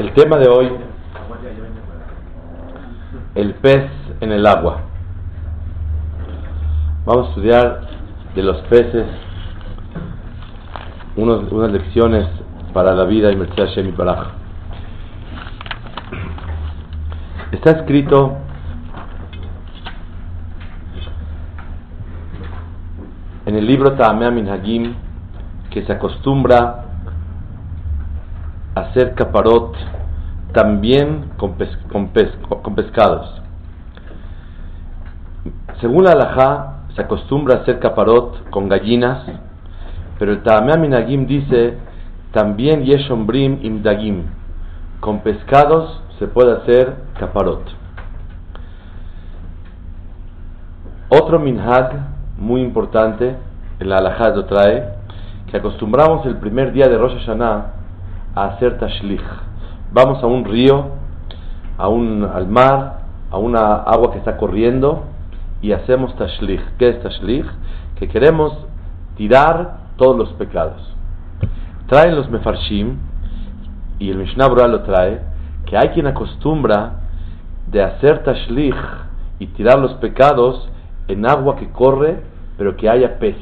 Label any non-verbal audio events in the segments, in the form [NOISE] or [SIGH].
El tema de hoy, el pez en el agua. Vamos a estudiar de los peces unas lecciones para la vida y Merced Hashem Baraj. Está escrito en el libro Ta'amea Minhagim que se acostumbra hacer caparot también con, pes- con pes- con pescados. Según la halajá, se acostumbra a hacer caparot con gallinas, pero el Ta'amea Minhagim dice también yeshombrim imdagim, con pescados se puede hacer caparot. Otro minhag muy importante, en la halajá lo trae, que acostumbramos el primer día de Rosh Hashanah a hacer tashlich. Vamos a un río, a un, al mar, a una agua que está corriendo y hacemos tashlich. ¿Qué es tashlich? Que queremos tirar todos los pecados. Traen los mefarshim y el Mishnah lo trae que hay quien acostumbra de hacer tashlich y tirar los pecados en agua que corre pero que haya peces.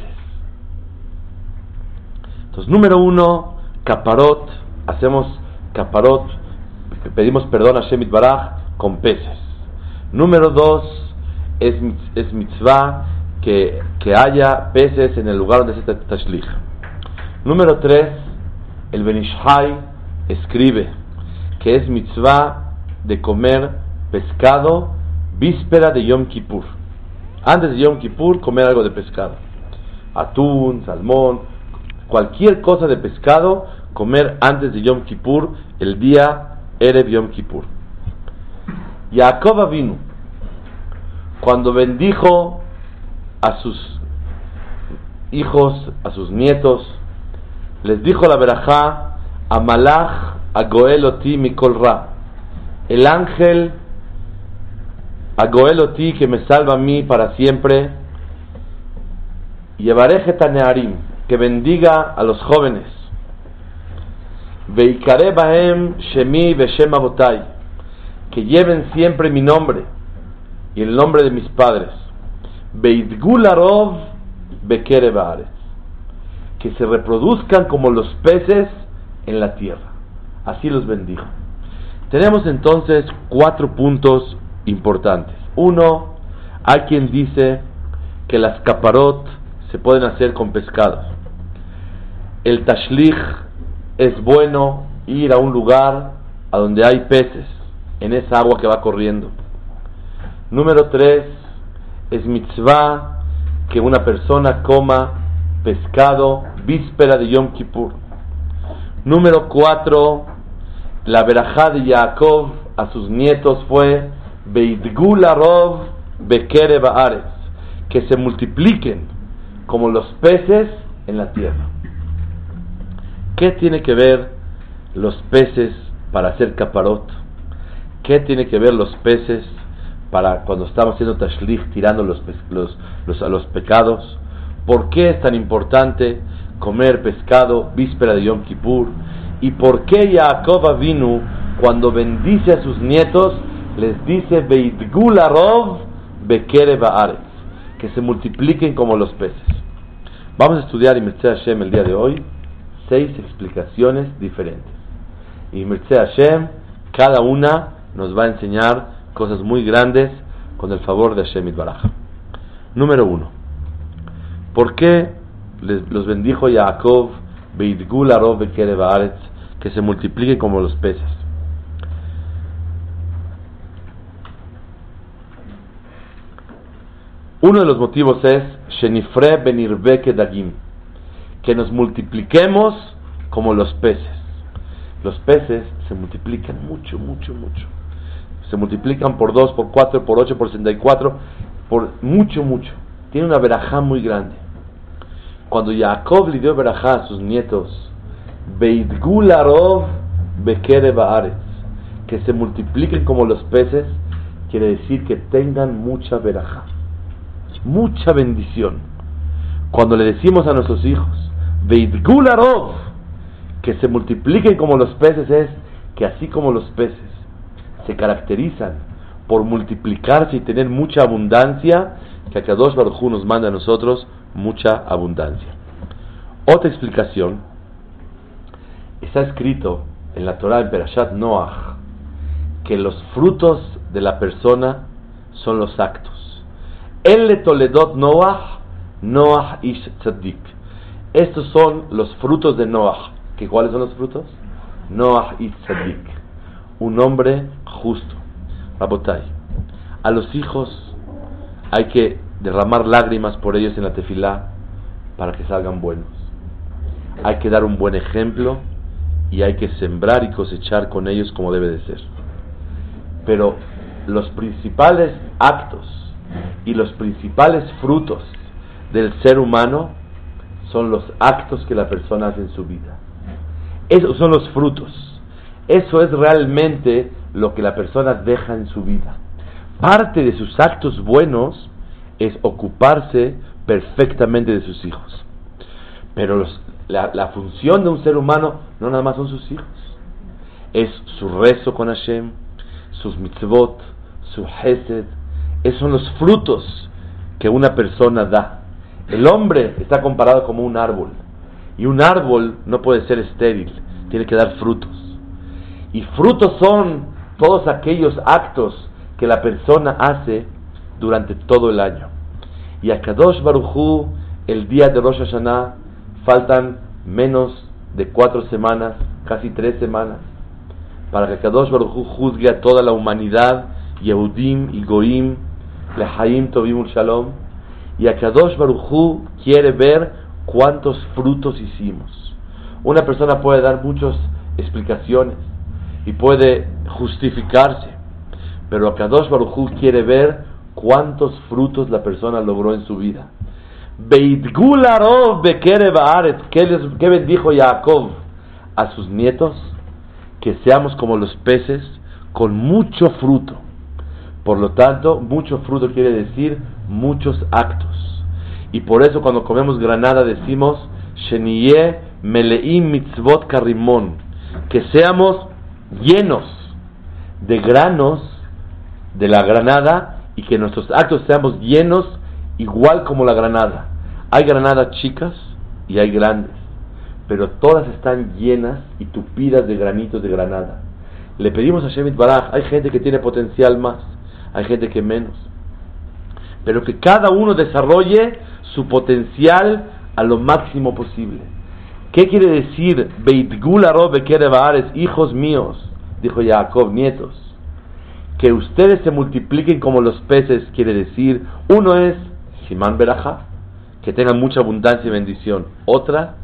Entonces, número uno, caparot, hacemos caparot, pedimos perdón a Shemit Baraj con peces. Número dos, es, es mitzvah que, que haya peces en el lugar donde se tashlich. Número tres, el Benishai escribe que es mitzvah de comer pescado víspera de Yom Kippur. Antes de Yom Kippur, comer algo de pescado. Atún, salmón, cualquier cosa de pescado, comer antes de Yom Kippur, el día Erev Yom Kippur. Jacob vino cuando bendijo a sus hijos, a sus nietos, les dijo la verajá, Amalach agoeloti mikol ra. El ángel agoeloti que me salva a mí para siempre, llevaré getanearim, que bendiga a los jóvenes. Shemi que lleven siempre mi nombre y el nombre de mis padres. Veidgul arov bekere que se reproduzcan como los peces en la tierra. Así los bendijo. Tenemos entonces cuatro puntos importantes. Uno, hay quien dice que las caparot se pueden hacer con pescados. El tashlich es bueno ir a un lugar a donde hay peces, en esa agua que va corriendo. Número tres, es mitzvah que una persona coma pescado víspera de Yom Kippur. Número cuatro, la verajá de Jacob a sus nietos fue Beidgul arov bekere baaretz, que se multipliquen como los peces en la tierra. ¿Qué tiene que ver los peces para hacer caparot? ¿Qué tiene que ver los peces para cuando estamos haciendo tashlich tirando los, los, los, los pecados? ¿Por qué es tan importante comer pescado víspera de Yom Kippur? ¿Y por qué Jacob vino cuando bendice a sus nietos les dice Beidgul arov bekere baaretz, que se multipliquen como los peces? Vamos a estudiar y Hashem el día de hoy seis explicaciones diferentes. Y Merced Hashem, cada una nos va a enseñar cosas muy grandes con el favor de Hashem Baraj. Número uno, ¿por qué los bendijo Jacob, Beidgul Arov que se multipliquen como los peces? Uno de los motivos es Shenifre Benirbe Dagim, que nos multipliquemos como los peces. Los peces se multiplican mucho, mucho, mucho. Se multiplican por 2, por 4, por 8, por 64, por mucho, mucho. Tiene una verajá muy grande. Cuando Jacob le dio verajá a sus nietos, Beidgularov Bekere que se multipliquen como los peces, quiere decir que tengan mucha verajá, mucha bendición. Cuando le decimos a nuestros hijos, Beidgularov, que se multipliquen como los peces, es que así como los peces se caracterizan por multiplicarse y tener mucha abundancia, que Akadosh Baruj nos manda a nosotros mucha abundancia. Otra explicación está escrito en la Torah en Perashat Noach que los frutos de la persona son los actos. El le Toledot Noach, Noach ish tzaddik. Estos son los frutos de Noach. ¿Que ¿Cuáles son los frutos? Noach ish tzaddik. Un hombre justo. Rabotai. A los hijos hay que derramar lágrimas por ellos en la tefilá para que salgan buenos. Hay que dar un buen ejemplo y hay que sembrar y cosechar con ellos como debe de ser. Pero los principales actos y los principales frutos del ser humano son los actos que la persona hace en su vida. Esos son los frutos. Eso es realmente lo que la persona deja en su vida. Parte de sus actos buenos es ocuparse perfectamente de sus hijos. Pero los, la, función de un ser humano no nada más son sus hijos. Es su rezo con Hashem, sus mitzvot, su hesed. Esos son los frutos que una persona da. El hombre está comparado como un árbol. Y un árbol no puede ser estéril, tiene que dar frutos. Y frutos son todos aquellos actos que la persona hace durante todo el año. Y a Kadosh Baruchu, el día de Rosh Hashanah, faltan menos de cuatro semanas, casi tres semanas, para que Kadosh Baruchu juzgue a toda la humanidad, Yehudim y Goim, Lehaim Tovim Shalom. Y a Kadosh Baruchu quiere ver cuántos frutos hicimos. Una persona puede dar muchas explicaciones y puede justificarse, pero a Kadosh Baruchu quiere ver cuántos frutos la persona logró en su vida. ¿Qué bendijo Jacob a sus nietos? Que seamos como los peces con mucho fruto. Por lo tanto, mucho fruto quiere decir muchos actos. Y por eso cuando comemos granada decimos Sheniye Meleim Mitzvot Karimon. Que seamos llenos de granos de la granada y que nuestros actos seamos llenos igual como la granada. Hay granadas chicas y hay grandes, pero todas están llenas y tupidas de granitos de granada. Le pedimos a Shemit Baraj, hay gente que tiene potencial más, hay gente que menos, pero que cada uno desarrolle su potencial a lo máximo posible. ¿Qué quiere decir Beitgula Robe hijos míos? Dijo Jacob, nietos que ustedes se multipliquen como los peces, quiere decir, uno es Simán Berajá, que tengan mucha abundancia y bendición. Otra,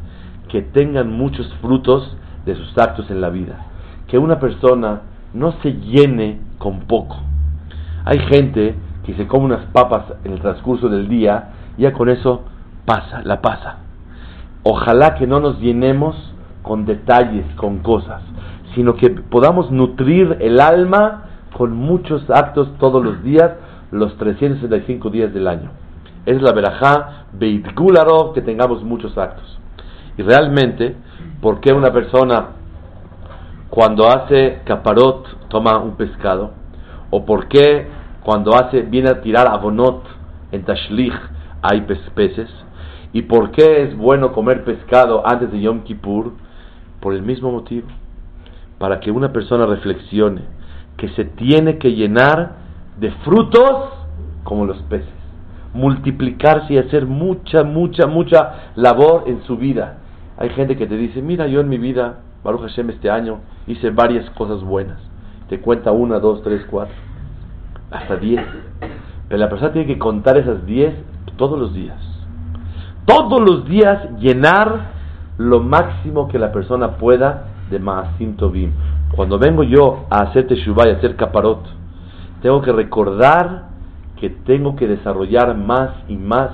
que tengan muchos frutos de sus actos en la vida. Que una persona no se llene con poco. Hay gente que se come unas papas en el transcurso del día, ya con eso pasa, la pasa. Ojalá que no nos llenemos con detalles, con cosas, sino que podamos nutrir el alma con muchos actos todos los días, los 365 días del año. Es la verajá Beitgularov que tengamos muchos actos. Y realmente, ¿por qué una persona cuando hace caparot toma un pescado? ¿O por qué cuando hace, viene a tirar abonot en Tashlich hay peces? ¿Y por qué es bueno comer pescado antes de Yom Kippur? Por el mismo motivo, para que una persona reflexione que se tiene que llenar de frutos como los peces, multiplicarse y hacer mucha, mucha, mucha labor en su vida. Hay gente que te dice, mira, yo en mi vida, Baruch Hashem, este año hice varias cosas buenas. Te cuenta una, dos, tres, cuatro, hasta diez. Pero la persona tiene que contar esas 10 todos los días. Todos los días llenar lo máximo que la persona pueda de Maasim Tovim. Cuando vengo yo a hacer Teshuvah y a hacer Caparot, tengo que recordar que tengo que desarrollar más y más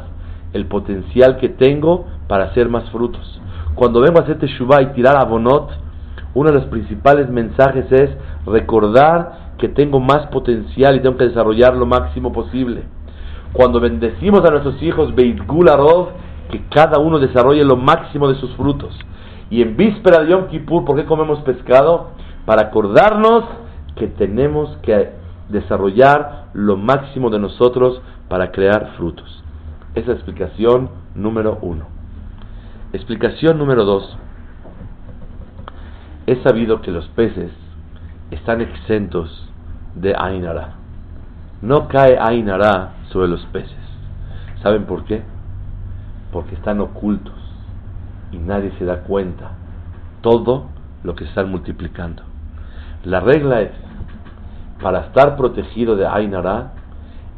el potencial que tengo para hacer más frutos. Cuando vengo a hacer Teshuvah y tirar Abonot, uno de los principales mensajes es recordar que tengo más potencial y tengo que desarrollar lo máximo posible. Cuando bendecimos a nuestros hijos, Beit Gularov, que cada uno desarrolle lo máximo de sus frutos. Y en víspera de Yom Kippur, ¿por qué comemos pescado? Para acordarnos que tenemos que desarrollar lo máximo de nosotros para crear frutos. Esa es explicación número uno. Explicación número dos. Es sabido que los peces están exentos de Ainara. No cae Ainara sobre los peces. ¿Saben por qué? Porque están ocultos y nadie se da cuenta todo lo que están multiplicando. La regla es, para estar protegido de Ainara,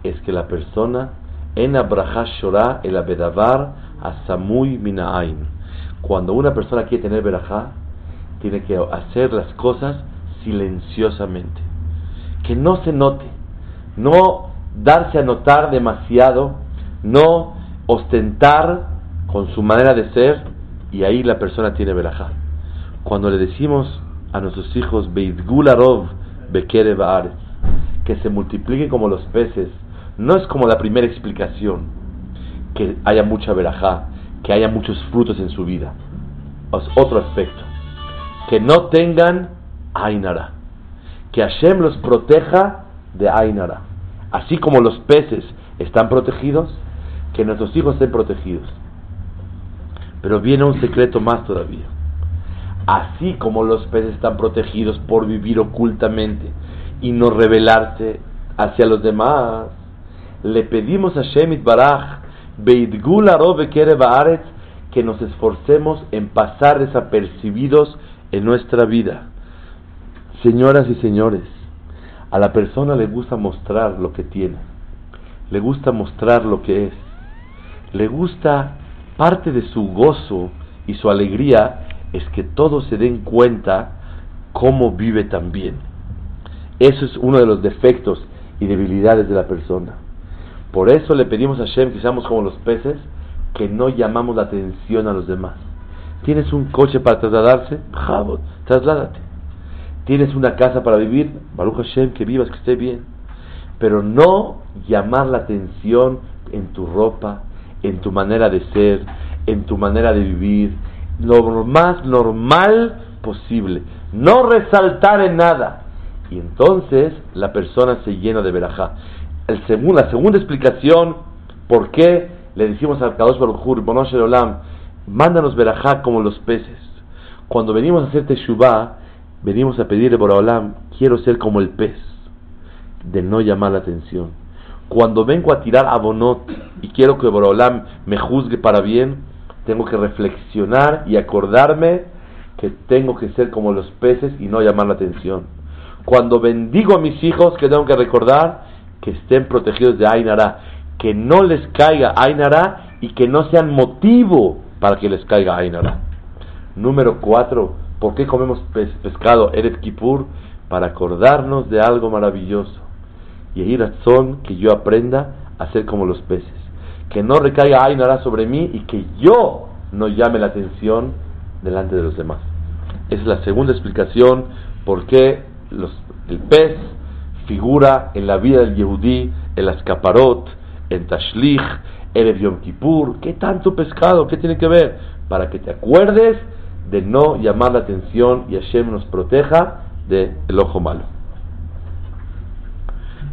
es que la persona en Shorah el Abedavar Asamui Minain. Cuando una persona quiere tener Berajá, tiene que hacer las cosas silenciosamente. Que no se note, no darse a notar demasiado, no ostentar con su manera de ser, y ahí la persona tiene verajá. Cuando le decimos a nuestros hijos, Beidgularov Bekere que se multipliquen como los peces, no es como la primera explicación, que haya mucha verajá, que haya muchos frutos en su vida. Es otro aspecto. Que no tengan Ainara. Que Hashem los proteja de Ainara. Así como los peces están protegidos, que nuestros hijos estén protegidos. Pero viene un secreto más todavía. Así como los peces están protegidos por vivir ocultamente y no revelarse hacia los demás, le pedimos a Shemit Baraj, que nos esforcemos en pasar desapercibidos en nuestra vida. Señoras y señores, a la persona le gusta mostrar lo que tiene, le gusta mostrar lo que es, le gusta parte de su gozo y su alegría es que todos se den cuenta cómo vive también. Eso es uno de los defectos y debilidades de la persona. Por eso le pedimos a Shem que seamos como los peces, que no llamamos la atención a los demás. ¿Tienes un coche para trasladarse? Jabot, trasládate. ¿Tienes una casa para vivir? Baruch Hashem, que vivas, que esté bien. Pero no llamar la atención en tu ropa, en tu manera de ser, en tu manera de vivir, lo más normal posible. No resaltar en nada. Y entonces la persona se llena de verajá. El la segunda explicación, ¿por qué le decimos al Kadosh Baruj Bonosh Olam, mándanos verajá como los peces? Cuando venimos a hacer Teshuvah, venimos a pedirle por quiero ser como el pez, de no llamar la atención. Cuando vengo a tirar abonot y quiero que Borolam me juzgue para bien, tengo que reflexionar y acordarme que tengo que ser como los peces y no llamar la atención. Cuando bendigo a mis hijos, que tengo que recordar que estén protegidos de Ainara, que no les caiga Ainara y que no sean motivo para que les caiga Ainara. Número cuatro, ¿por qué comemos pescado Eretz Kippur? Para acordarnos de algo maravilloso. Y ahí razón que yo aprenda a ser como los peces. Que no recaiga Ainara sobre mí y que yo no llame la atención delante de los demás. Es la segunda explicación por qué el pez figura en la vida del Yehudí, en las caparot, en Tashlich, en el Yom Kippur. ¿Qué tanto pescado? ¿Qué tiene que ver? Para que te acuerdes de no llamar la atención y Hashem nos proteja del ojo malo.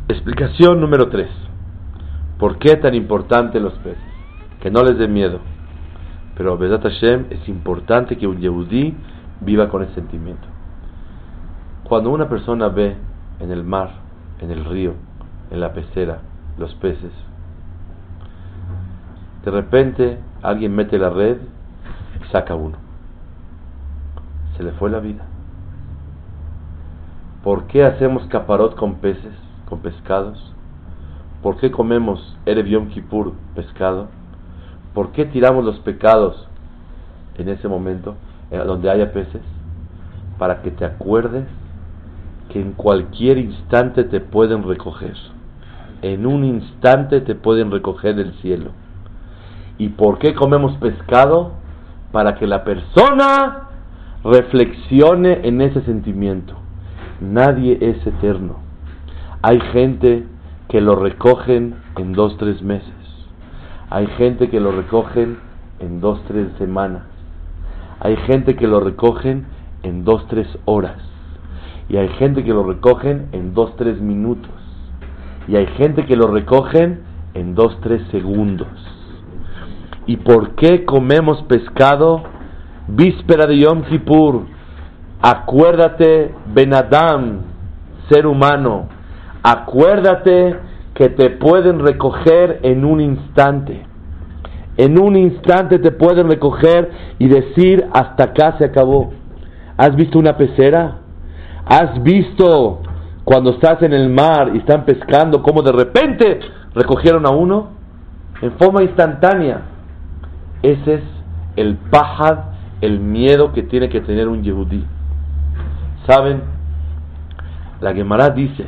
Explicación número 3. ¿Por qué tan importante los peces? Que no les dé miedo. Pero Bedat Hashem es importante que un Yehudí viva con ese sentimiento. Cuando una persona ve en el mar, en el río, en la pecera, los peces, de repente alguien mete la red y saca uno. Se le fue la vida. ¿Por qué hacemos caparot con peces, con pescados? ¿Por qué comemos Erev Kippur pescado? ¿Por qué tiramos los pecados en ese momento, eh, donde haya peces? Para que te acuerdes que en cualquier instante te pueden recoger. En un instante te pueden recoger del cielo. ¿Y por qué comemos pescado? Para que la persona reflexione en ese sentimiento. Nadie es eterno. Hay gente que lo recogen en dos, tres meses. Hay gente que lo recogen en dos, tres semanas. Hay gente que lo recogen en dos, tres horas. Y hay gente que lo recogen en dos, tres minutos. Y hay gente que lo recogen en dos, tres segundos. ¿Y por qué comemos pescado? Víspera de Yom Kippur. Acuérdate, Benadam, ser humano. Acuérdate que te pueden recoger en un instante. En un instante te pueden recoger y decir, hasta acá se acabó. ¿Has visto una pecera? ¿Has visto cuando estás en el mar y están pescando cómo de repente recogieron a uno? En forma instantánea. Ese es el pajad, el miedo que tiene que tener un yehudí. ¿Saben? La Gemara dice,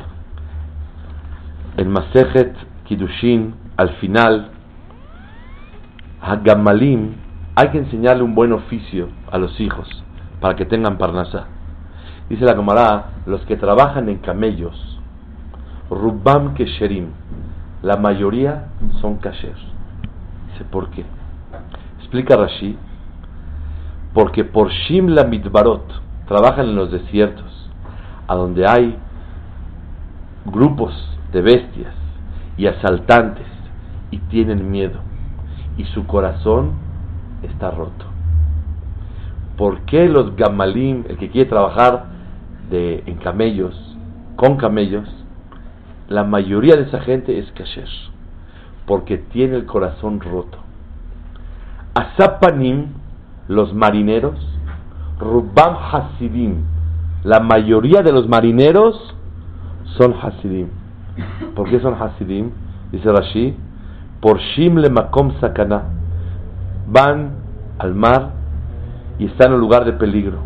en Masejet Kidushin, al final, a Gamalim, hay que enseñarle un buen oficio a los hijos para que tengan parnasa. Dice la Gemara, los que trabajan en camellos, Rubam Kesherim, la mayoría son kasher. Dice, ¿por qué? Explica Rashi, porque por Shimla Midbarot trabajan en los desiertos, a donde hay grupos de bestias y asaltantes y tienen miedo y su corazón está roto. ¿Por qué los gamalim, el que quiere trabajar de, en camellos, con camellos, la mayoría de esa gente es kasher? Porque tiene el corazón roto. Asapanim, los marineros, Rubam Hasidim, la mayoría de los marineros son Hasidim. ¿Por qué son Hasidim? Dice Rashi, por Shimle Makom Sakana. Van al mar y están en un lugar de peligro.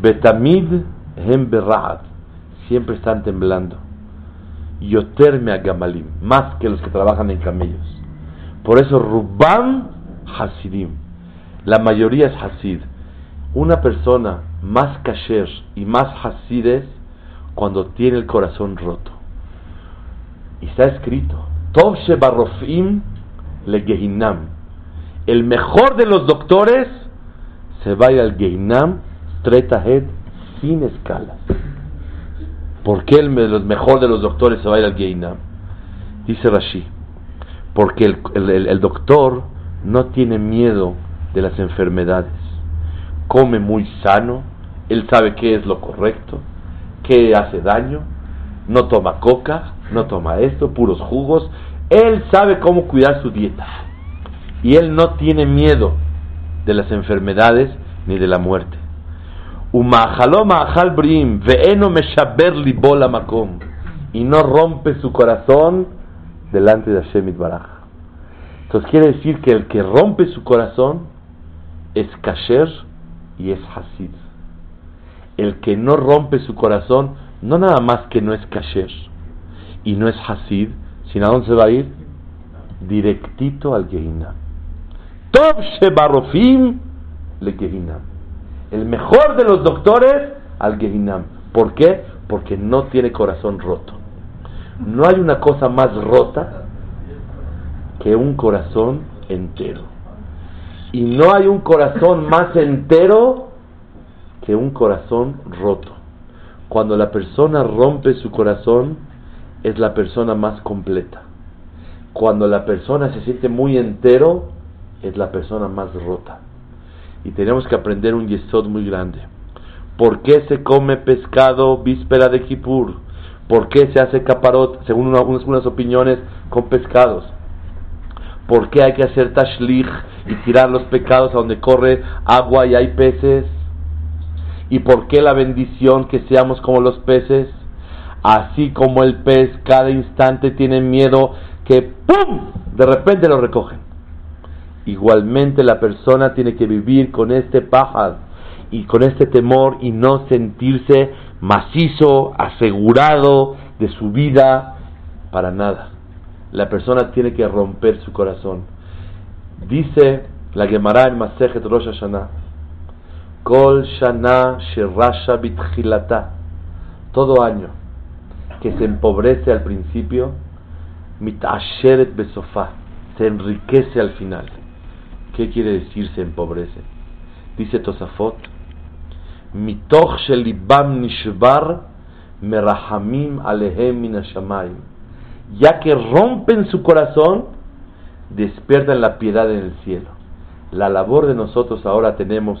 Betamid Hem Siempre están temblando. Yoterme a Gamalim. Más que los que trabajan en camellos. Por eso Rubam Hasidim. La mayoría es Hasid. Una persona más kasher y más Hasid es cuando tiene el corazón roto. Y está escrito, Tov Shebarofim le Gehinam. El mejor de los doctores se va al Gehinam, Tretahed, sin escalas. ¿Por qué el, mejor de los doctores se va al Gehinam? Dice Rashi, porque el doctor no tiene miedo de las enfermedades. Come muy sano, él sabe qué es lo correcto, qué hace daño, no toma coca, no toma esto, puros jugos. Él sabe cómo cuidar su dieta. Y él no tiene miedo de las enfermedades ni de la muerte. Y no rompe su corazón delante de Hashem Baraj. Entonces quiere decir que el que rompe su corazón es kasher y es hasid. El que no rompe su corazón, no nada más que no es kasher, y no es Hasid, sino a dónde se va a ir? Directito al Gehinam. Tov Shebarofim le Gehinam. El mejor de los doctores al Gehinam. ¿Por qué? Porque no tiene corazón roto. No hay una cosa más rota que un corazón entero. Y no hay un corazón más entero que un corazón roto. Cuando la persona rompe su corazón, es la persona más completa. Cuando la persona se siente muy entero, es la persona más rota. Y tenemos que aprender un yesod muy grande. ¿Por qué se come pescado víspera de Kippur? ¿Por qué se hace caparot, según algunas opiniones, con pescados? ¿Por qué hay que hacer tashlich y tirar los pecados a donde corre agua y hay peces? ¿Y por qué la bendición que seamos como los peces? Así como el pez cada instante tiene miedo que ¡pum! de repente lo recogen. Igualmente la persona tiene que vivir con este pájaro y con este temor y no sentirse macizo, asegurado de su vida para nada. La persona tiene que romper su corazón. Dice la Gemara en Masejet Rosh Hashanah, Kol Shana Sherasha Bitchilata, todo año que se empobrece al principio, Mitasheret Besofá, se enriquece al final. ¿Qué quiere decir se empobrece? Dice Tosafot, Mitoch Shelibam Nishbar Merahamim Alehem Minashamayim. Ya que rompen su corazón, despiertan la piedad en el cielo. La labor de nosotros ahora tenemos,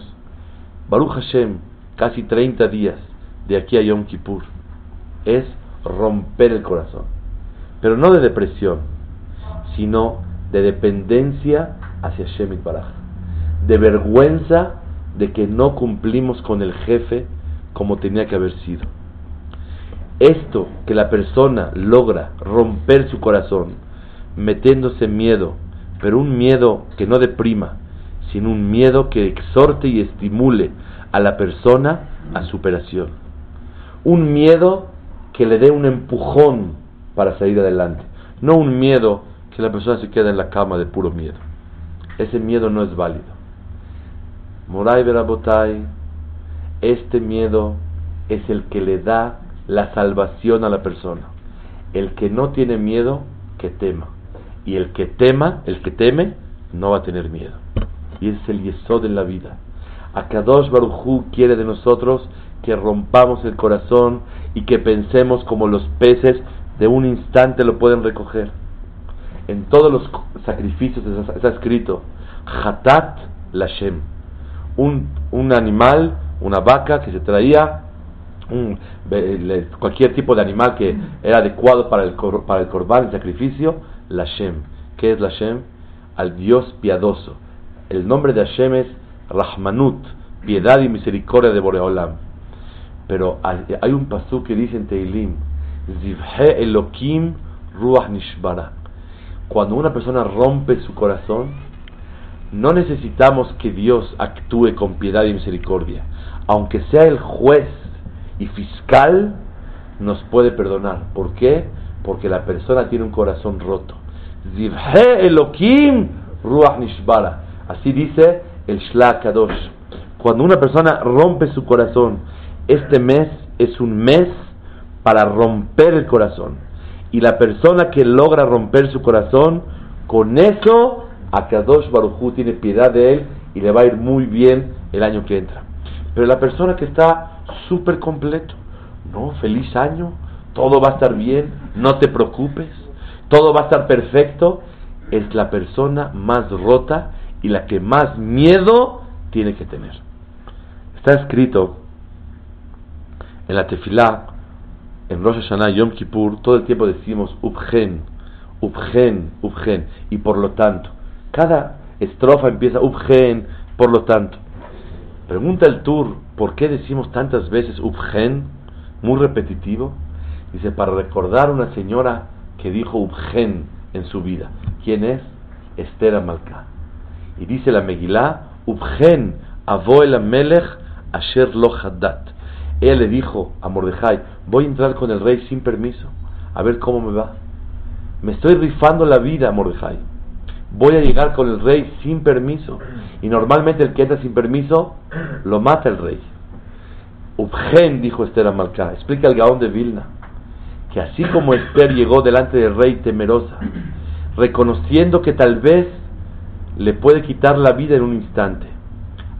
Baruch Hashem, casi 30 días de aquí a Yom Kippur, es romper el corazón. Pero no de depresión, sino de dependencia hacia Shemit Baraj, de vergüenza de que no cumplimos con el jefe como tenía que haber sido. Esto que la persona logra romper su corazón, metiéndose miedo, pero un miedo que no deprima, sino un miedo que exhorte y estimule a la persona a superación. Un miedo que le dé un empujón para salir adelante, no un miedo que la persona se quede en la cama de puro miedo. Ese miedo no es válido. Moray Berabotai, este miedo es el que le da la salvación a la persona. El que no tiene miedo, que tema. Y el que tema, el que teme, no va a tener miedo. Y es el yesod en la vida. Akadosh Barujú quiere de nosotros que rompamos el corazón y que pensemos como los peces de un instante lo pueden recoger. En todos los sacrificios está escrito Hatat Lashem. Un, un animal, una vaca que se traía cualquier tipo de animal que era adecuado para el, para el corbán, el sacrificio, la Shem. ¿Qué es la Shem? Al Dios piadoso. El nombre de Hashem es Rahmanut, piedad y misericordia de Boreolam. Pero hay un pasú que dice en Teilim, Zivhe Elokim Ruach Nishbara. Cuando una persona rompe su corazón, no necesitamos que Dios actúe con piedad y misericordia. Aunque sea el juez y fiscal nos puede perdonar. ¿Por qué? Porque la persona tiene un corazón roto. Ruach. Así dice el Shla Kadosh. Cuando una persona rompe su corazón, este mes es un mes para romper el corazón. Y la persona que logra romper su corazón, con eso, Akadosh Baruchu tiene piedad de él y le va a ir muy bien el año que entra. Pero la persona que está súper completo. No, feliz año, todo va a estar bien, no te preocupes, todo va a estar perfecto. Es la persona más rota y la que más miedo tiene que tener. Está escrito en la tefilá, en Rosh Hashanah, Yom Kippur, todo el tiempo decimos Ubgen, Ubgen, Ubgen, y por lo tanto, cada estrofa empieza Ubgen, por lo tanto. Pregunta el Tur, ¿por qué decimos tantas veces Ubgen? Muy repetitivo. Dice, para recordar una señora que dijo Ubgen en su vida. ¿Quién es? Esther Amalcá. Y dice la Megilá, Ubgen, Avoel Melech, Asher Lo Haddat. Ella le dijo a Mordejai, voy a entrar con el rey sin permiso, a ver cómo me va. Me estoy rifando la vida, Mordejai voy a llegar con el rey sin permiso. Y normalmente el que entra sin permiso lo mata el rey. Ubgen, dijo Esther Amalcá, explica el Gaón de Vilna, que así como Esther llegó delante del rey temerosa, reconociendo que tal vez le puede quitar la vida en un instante,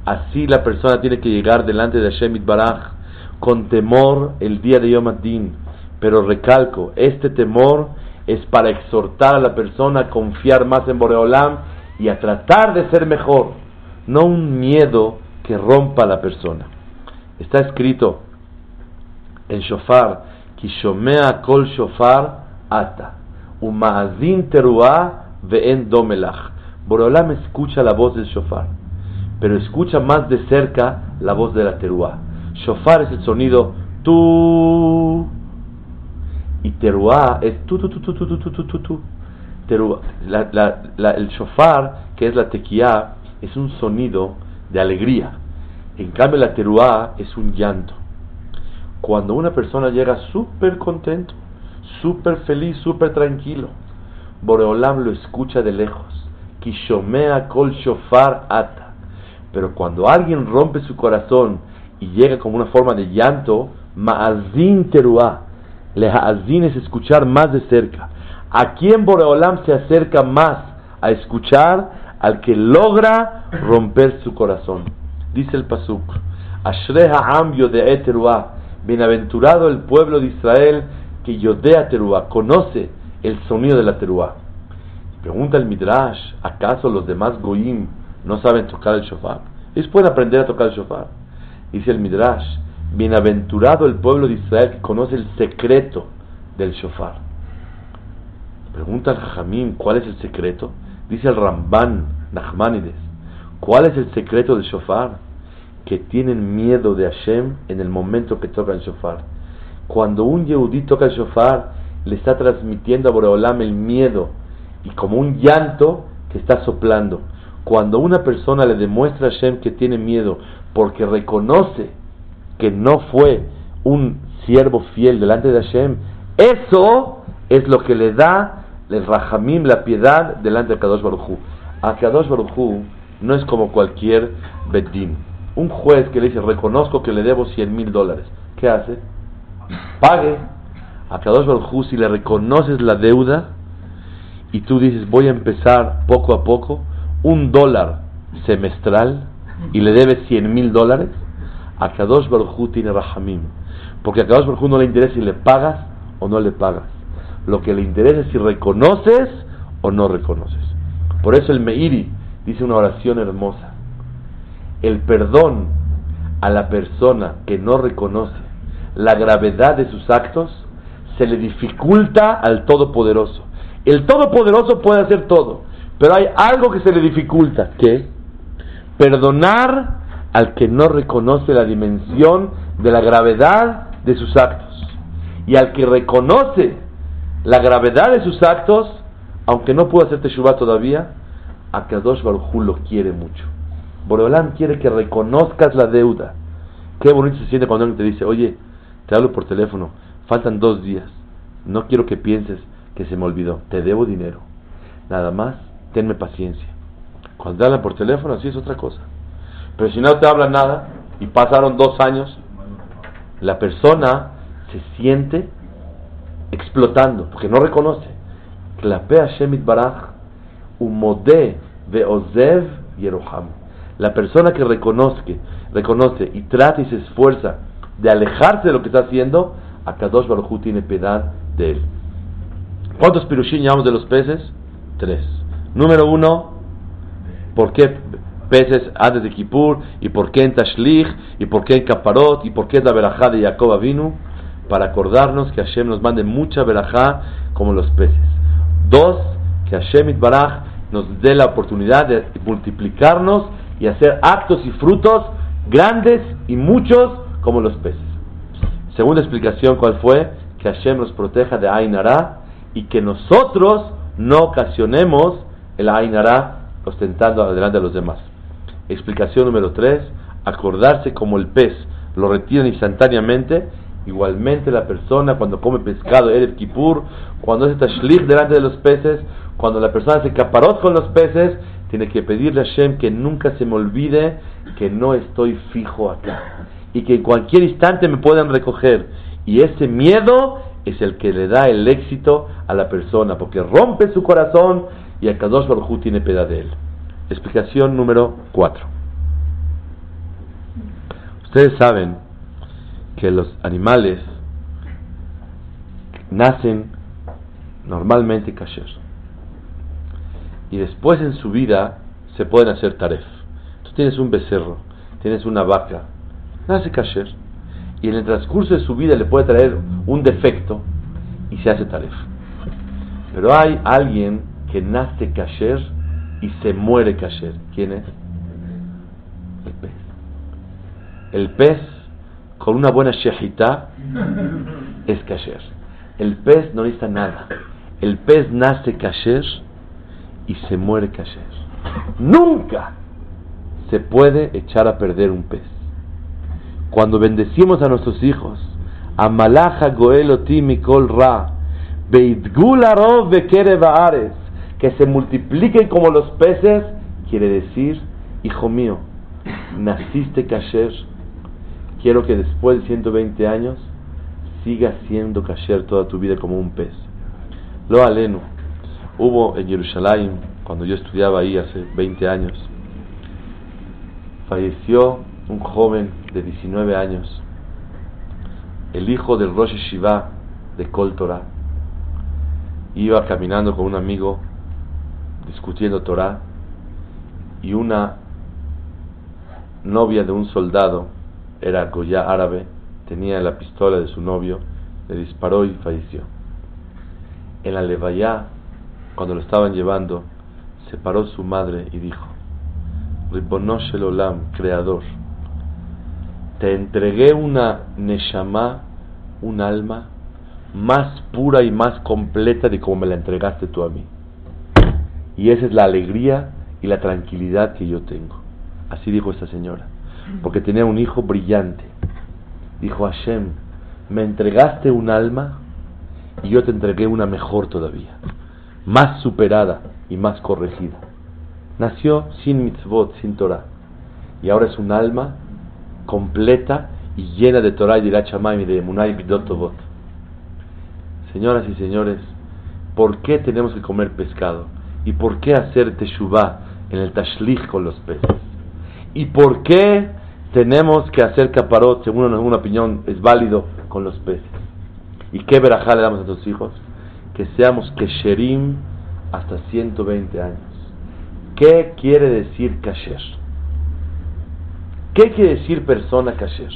así la persona tiene que llegar delante de Hashem Baraj con temor el día de Yom Adin. Pero recalco, este temor es para exhortar a la persona a confiar más en Boreolam y a tratar de ser mejor, no un miedo que rompa a la persona. Está escrito en Shofar, Kishomea kol Shofar ata, umaazin teruah ve'en domelach. Boreolam escucha la voz del Shofar, pero escucha más de cerca la voz de la teruah. Shofar es el sonido tu Y teruá es tu, tu, tu, tu, tu, tu, tu, tu. Teruá, el shofar, que es la tequía, es un sonido de alegría. En cambio, la teruá es un llanto. Cuando una persona llega súper contento, súper feliz, súper tranquilo, Boreolam lo escucha de lejos. Kishomea kol shofar ata. Pero cuando alguien rompe su corazón y llega como una forma de llanto, ma'azin teruá. Lehazin es escuchar más de cerca. ¿A quién Boreolam se acerca más a escuchar? Al que logra romper su corazón. Dice el Pasuk. Ashreha ambio de teruá. Bienaventurado el pueblo de Israel que yodea teruá, conoce el sonido de la teruá. Pregunta el Midrash, ¿acaso los demás goyim no saben tocar el shofar? Ellos pueden aprender a tocar el shofar. Dice el Midrash, bienaventurado el pueblo de Israel que conoce el secreto del shofar. Pregunta al Jajamín, ¿cuál es el secreto? Dice el Ramban Nachmanides, ¿cuál es el secreto del shofar? Que tienen miedo de Hashem en el momento que toca el shofar. Cuando un Yehudí toca el shofar, le está transmitiendo a Boreolam el miedo y como un llanto que está soplando. Cuando una persona le demuestra a Hashem que tiene miedo porque reconoce que no fue un siervo fiel delante de Hashem, eso es lo que le da el Rahamim, la piedad delante de Kadosh Baruj A Kadosh Baruj no es como cualquier Beddin. Un juez que le dice, reconozco que le debo 100 mil dólares. ¿Qué hace? Pague. A Kadosh Baruj si le reconoces la deuda, y tú dices voy a empezar poco a poco, un dólar semestral y le debes 100 mil dólares, a Kadosh Baruj tiene Rahamim. Porque a Kadosh Baruj no le interesa si le pagas o no le pagas. Lo que le interesa es si reconoces o no reconoces. Por eso el Meiri dice una oración hermosa. El perdón a la persona que no reconoce la gravedad de sus actos se le dificulta al Todopoderoso. El Todopoderoso puede hacer todo, pero hay algo que se le dificulta, que perdonar al que no reconoce la dimensión de la gravedad de sus actos. Y al que reconoce la gravedad de sus actos, aunque no pudo hacer Teshuvah todavía, a Kadosh Baruj lo quiere mucho. Boreolam quiere que reconozcas la deuda. Qué bonito se siente cuando alguien te dice, oye, te hablo por teléfono, faltan dos días, no quiero que pienses que se me olvidó, te debo dinero. Nada más, tenme paciencia. Cuando hablan por teléfono, así es otra cosa. Pero si no te hablan nada y pasaron dos años, la persona se siente explotando, porque no reconoce. La persona que reconoce, reconoce y trata y se esfuerza de alejarse de lo que está haciendo, a Kadosh Baruj tiene piedad de él. ¿Cuántos pirushim llevamos de los peces? Tres. Número uno, ¿por qué peces antes de Kippur? ¿Y por qué en Tashlich? ¿Y por qué en Kaparot? ¿Y por qué es la verajá de Jacob vino? Para acordarnos que Hashem nos mande mucha verajá como los peces. Dos, que Hashem Itbaraj nos dé la oportunidad de multiplicarnos y hacer actos y frutos grandes y muchos como los peces. Segunda explicación, ¿cuál fue? Que Hashem nos proteja de Ainara y que nosotros no ocasionemos el Ainara ostentando delante de los demás. Explicación número 3, acordarse como el pez lo retiran instantáneamente, igualmente la persona cuando come pescado, Erev Kippur, cuando hace tashlich delante de los peces, cuando la persona hace caparot con los peces, tiene que pedirle a Hashem que nunca se me olvide que no estoy fijo acá y que en cualquier instante me puedan recoger. Y ese miedo es el que le da el éxito a la persona, porque rompe su corazón y el Kadosh Baruj tiene piedad de él. Explicación número 4. Ustedes saben que los animales nacen normalmente kasher y después en su vida se pueden hacer taref. Tú tienes un becerro, tienes una vaca, nace kasher y en el transcurso de su vida le puede traer un defecto y se hace taref. Pero hay alguien que nace kasher y se muere kasher. ¿Quién es? El pez. El pez con una buena shehita es kasher. El pez no necesita nada. El pez nace kasher y se muere kasher. Nunca se puede echar a perder un pez. Cuando bendecimos a nuestros hijos, Amalaja Goeloti Mikol Ra, Beitgularov Bekerebaares, que se multipliquen como los peces, quiere decir, hijo mío, naciste kasher, quiero que después de 120 años sigas siendo kasher toda tu vida como un pez. Lo aleno, hubo en Jerusalén, cuando yo estudiaba ahí hace 20 años, falleció un joven de 19 años, el hijo del Rosh Shiva de Kol Torah. Iba caminando con un amigo discutiendo Torah y una novia de un soldado, era Goya árabe, tenía la pistola de su novio, le disparó y falleció. En la levaya, cuando lo estaban llevando, se paró su madre y dijo, Ribonosh el Olam, creador, te entregué una neshama, un alma, más pura y más completa de como me la entregaste tú a mí. Y esa es la alegría y la tranquilidad que yo tengo. Así dijo esta señora. Porque tenía un hijo brillante. Dijo Hashem, me entregaste un alma y yo te entregué una mejor todavía. Más superada y más corregida. Nació sin mitzvot, sin Torah. Y ahora es un alma completa y llena de Torah y de Irachamay y de Munay Bidotovot. Señoras y señores, ¿por qué tenemos que comer pescado? ¿Y por qué hacer teshuvah en el tashlich con los peces? ¿Y por qué tenemos que hacer caparot, según una opinión es válido, con los peces? ¿Y qué verajá le damos a nuestros hijos? Que seamos kesherim hasta 120 años. ¿Qué quiere decir kasher? ¿Qué quiere decir persona kasher?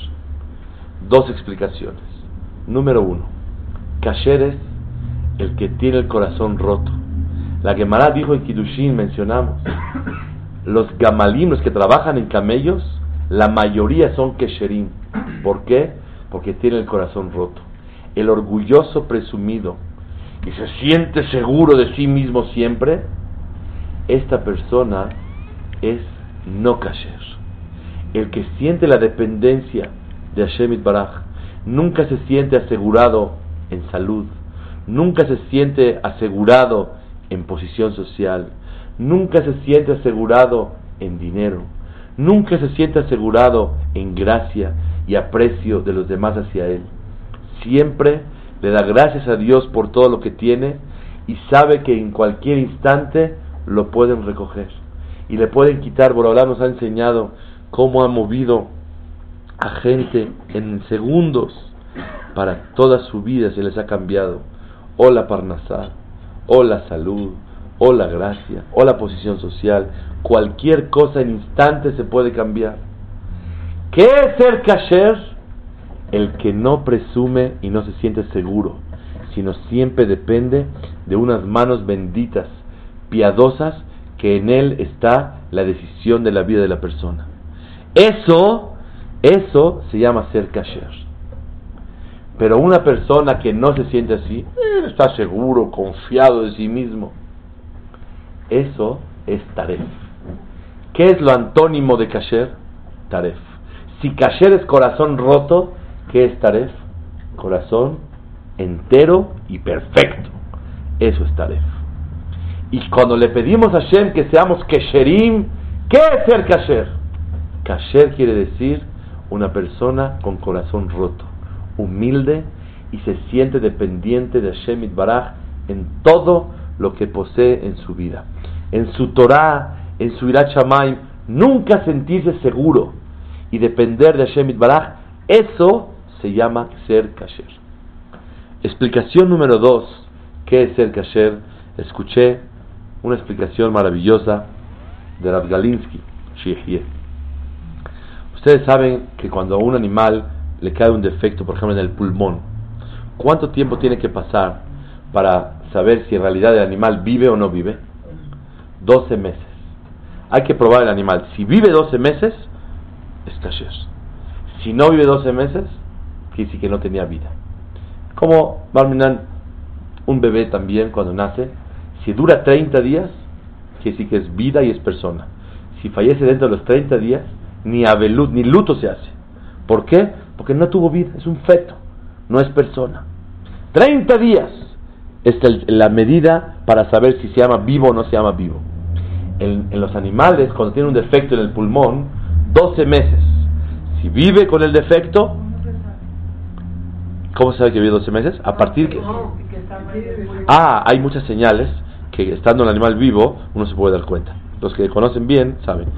Dos explicaciones. Número uno, kasher es el que tiene el corazón roto. La Gemara dijo en Kiddushin, mencionamos, los gamalim, los que trabajan en camellos, la mayoría son kesherim. ¿Por qué? Porque tienen el corazón roto. El orgulloso presumido, y se siente seguro de sí mismo siempre, esta persona es no kasher. El que siente la dependencia de Hashem Baraj nunca se siente asegurado en salud, nunca se siente asegurado en posición social, nunca se siente asegurado en dinero, nunca se siente asegurado en gracia y aprecio de los demás hacia él. Siempre le da gracias a Dios por todo lo que tiene y sabe que en cualquier instante lo pueden recoger. Y le pueden quitar. Borobalá nos ha enseñado cómo ha movido a gente en segundos para toda su vida. Se les ha cambiado. O la parnasá o la salud o la gracia o la posición social cualquier cosa en instante se puede cambiar ¿qué es ser kasher? el que no presume y no se siente seguro sino siempre depende de unas manos benditas piadosas que en él está la decisión de la vida de la persona eso, eso se llama ser kasher. Pero una persona que no se siente así, está seguro, confiado de sí mismo, eso es taref. ¿Qué es lo antónimo de kasher? Taref. Si kasher es corazón roto, ¿qué es taref? Corazón entero y perfecto. Eso es taref. Y cuando le pedimos a Hashem que seamos kesherim, ¿qué es ser kasher? Kasher quiere decir una persona con corazón roto, humilde y se siente dependiente de Hashem Baraj en todo lo que posee en su vida. En su Torah, en su Irat nunca sentirse seguro y depender de Hashem Baraj, eso se llama ser Kasher. Explicación número dos, ¿qué es ser Kasher? Escuché una explicación maravillosa de Rav Galinsky, Ustedes saben que cuando un animal le cae un defecto, por ejemplo en el pulmón, ¿cuánto tiempo tiene que pasar para saber si en realidad el animal vive o no vive? 12 meses. Hay que probar el animal. Si vive 12 meses, es kasher. Si no vive 12 meses, quiere decir que no tenía vida. Como Barminan Un bebé también cuando nace, si dura 30 días, quiere decir que es vida y es persona. Si fallece dentro de los 30 días, ni abelut, ni luto se hace. ¿Por qué? Porque no tuvo vida, es un feto, no es persona. 30 días es la medida para saber si se llama vivo o no se llama vivo. En, los animales, cuando tiene un defecto en el pulmón, 12 meses. Si vive con el defecto, ¿cómo se sabe que vive 12 meses? A partir que... Ah, hay muchas señales que estando el animal vivo uno se puede dar cuenta. Los que conocen bien saben.